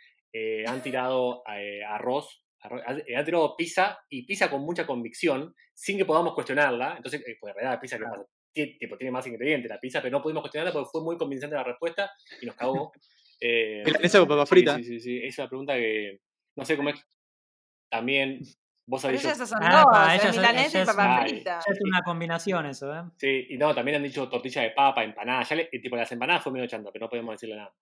han tirado arroz, arroz, ha, eh, ha tirado pizza y pizza con mucha convicción, sin que podamos cuestionarla. Entonces, pues en realidad la pizza que pasa, Tie- tipo, tiene más ingredientes la pizza, pero no pudimos cuestionarla porque fue muy convincente la respuesta y nos cagó. Eh, con papa sí, frita. Sí, sí, sí, es una pregunta que no sé cómo es. También vos Pero habéis dicho esas son Ah, dos, pa, es ellas son- milanesa y ellas- papa frita. Ya es una combinación eso, ¿eh? Sí, y no, también han dicho tortilla de papa, empanada. Ya le, eh, tipo, las empanadas fue medio chanta, pero no podemos decirle nada.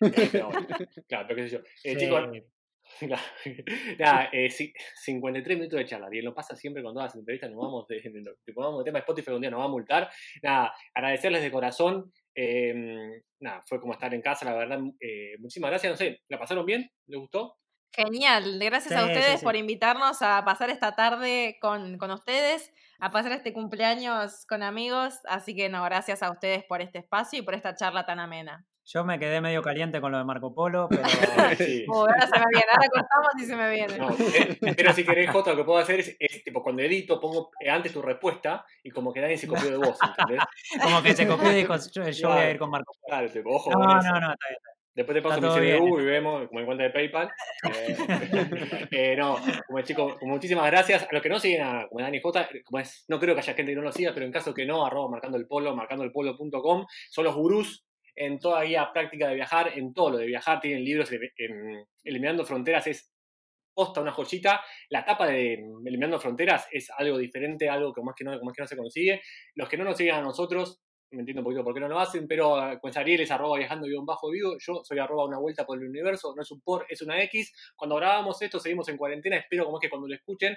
Eh, pero claro, pero qué sé yo. Eh, Sí. Chicos, nada, eh, ci- 53 minutos de charla. Bien, lo pasa siempre con todas las entrevistas. Nos vamos de, de- vamos de tema Spotify, un día nos va a multar. Nada, agradecerles de corazón. eh, nada, fue como estar en casa, la verdad. eh, muchísimas gracias. No sé, ¿la pasaron bien? ¿Les gustó? Genial, gracias a Sí, ustedes sí. por invitarnos a pasar esta tarde con, con ustedes, a pasar este cumpleaños con amigos. Así que no, gracias a ustedes por este espacio y por esta charla tan amena. Yo me quedé medio caliente con lo de Marco Polo, pero Sí. Oh, ahora se me viene, ahora cortamos y se me viene. No, eh, pero si querés, Jota, lo que puedo hacer es, es, tipo, cuando edito, pongo eh, antes tu respuesta y como que nadie se copió de vos, ¿entendés? como que se copió y dijo, yo, yo voy a ir con Marco Polo. Claro, tipo, ojo No, con no, eso. no, está bien. Después te paso mi. CBU y vemos, como en cuenta de PayPal. Eh, eh, no, como chico, como muchísimas gracias. A los que no siguen a como Dani J, como es, no creo que haya gente que no lo siga, pero en caso que no, arroba marcando el polo, marcandoelpolo.com, son los gurús en toda guía práctica de viajar, en todo lo de viajar, tienen libros, en, Eliminando Fronteras es posta una joyita. La tapa de Eliminando Fronteras es algo diferente, algo que más que no, es que no se consigue. Los que no nos siguen a nosotros, me entiendo un poquito por qué no lo hacen, pero eh, pues Ariel es arroba viajando guion bajo vivo, yo soy arroba una vuelta por el universo, no es un por, es una X. Cuando grabamos esto, seguimos en cuarentena, espero como es que cuando lo escuchen,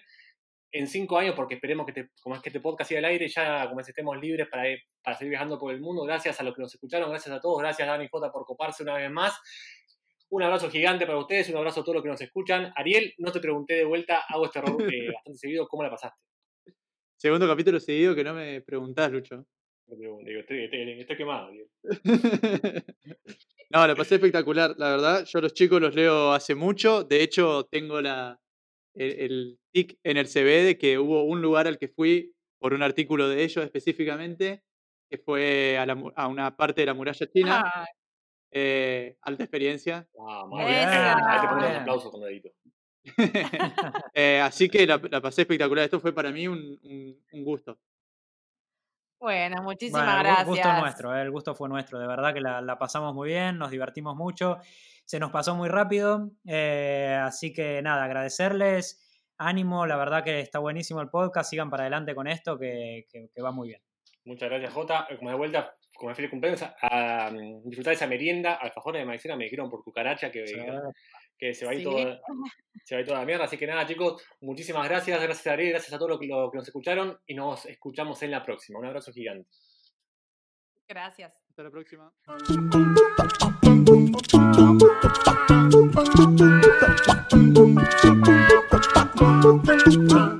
en cinco años, porque esperemos que te, como es que este podcast siga al aire, ya como es estemos libres para, para seguir viajando por el mundo. Gracias a los que nos escucharon, gracias a todos, gracias Dani J por coparse una vez más. Un abrazo gigante para ustedes, un abrazo a todos los que nos escuchan. Ariel, no te pregunté de vuelta, hago este error eh, bastante seguido, ¿cómo la pasaste? Segundo capítulo seguido que no me preguntás, Lucho. Digo, quemado. No, la pasé espectacular, la verdad. Yo a los chicos los leo hace mucho. De hecho, tengo la, el, el tic en el CV de que hubo un lugar al que fui por un artículo de ellos específicamente, que fue a, la a una parte de la muralla china. Ah, Eh, alta experiencia. Ah, Muy bien, Ahí te pongo bien. los aplausos cuando edito. Eh, así que la, la pasé espectacular. Esto fue para mí un, un- un gusto. Bueno, muchísimas Bueno, el gracias. gusto nuestro, eh, el gusto fue nuestro. De verdad que la, la pasamos muy bien, nos divertimos mucho. Se nos pasó muy rápido. eh, así que nada, agradecerles. Ánimo, la verdad que está buenísimo el podcast. Sigan para adelante con esto, que, que- que va muy bien. Muchas gracias, Jota. Como de vuelta, como de feliz cumpleaños, a, a, disfrutar de esa merienda. Alfajores de maicena me dijeron por cucaracha que, Sí. Que se va a ir Sí. todo. Se va a ir toda la mierda. Así que nada, chicos, muchísimas gracias. Gracias a Ariel, gracias a todos los que, lo- que nos escucharon. Y nos escuchamos en la próxima. Un abrazo gigante. Gracias. Hasta la próxima. Thank you.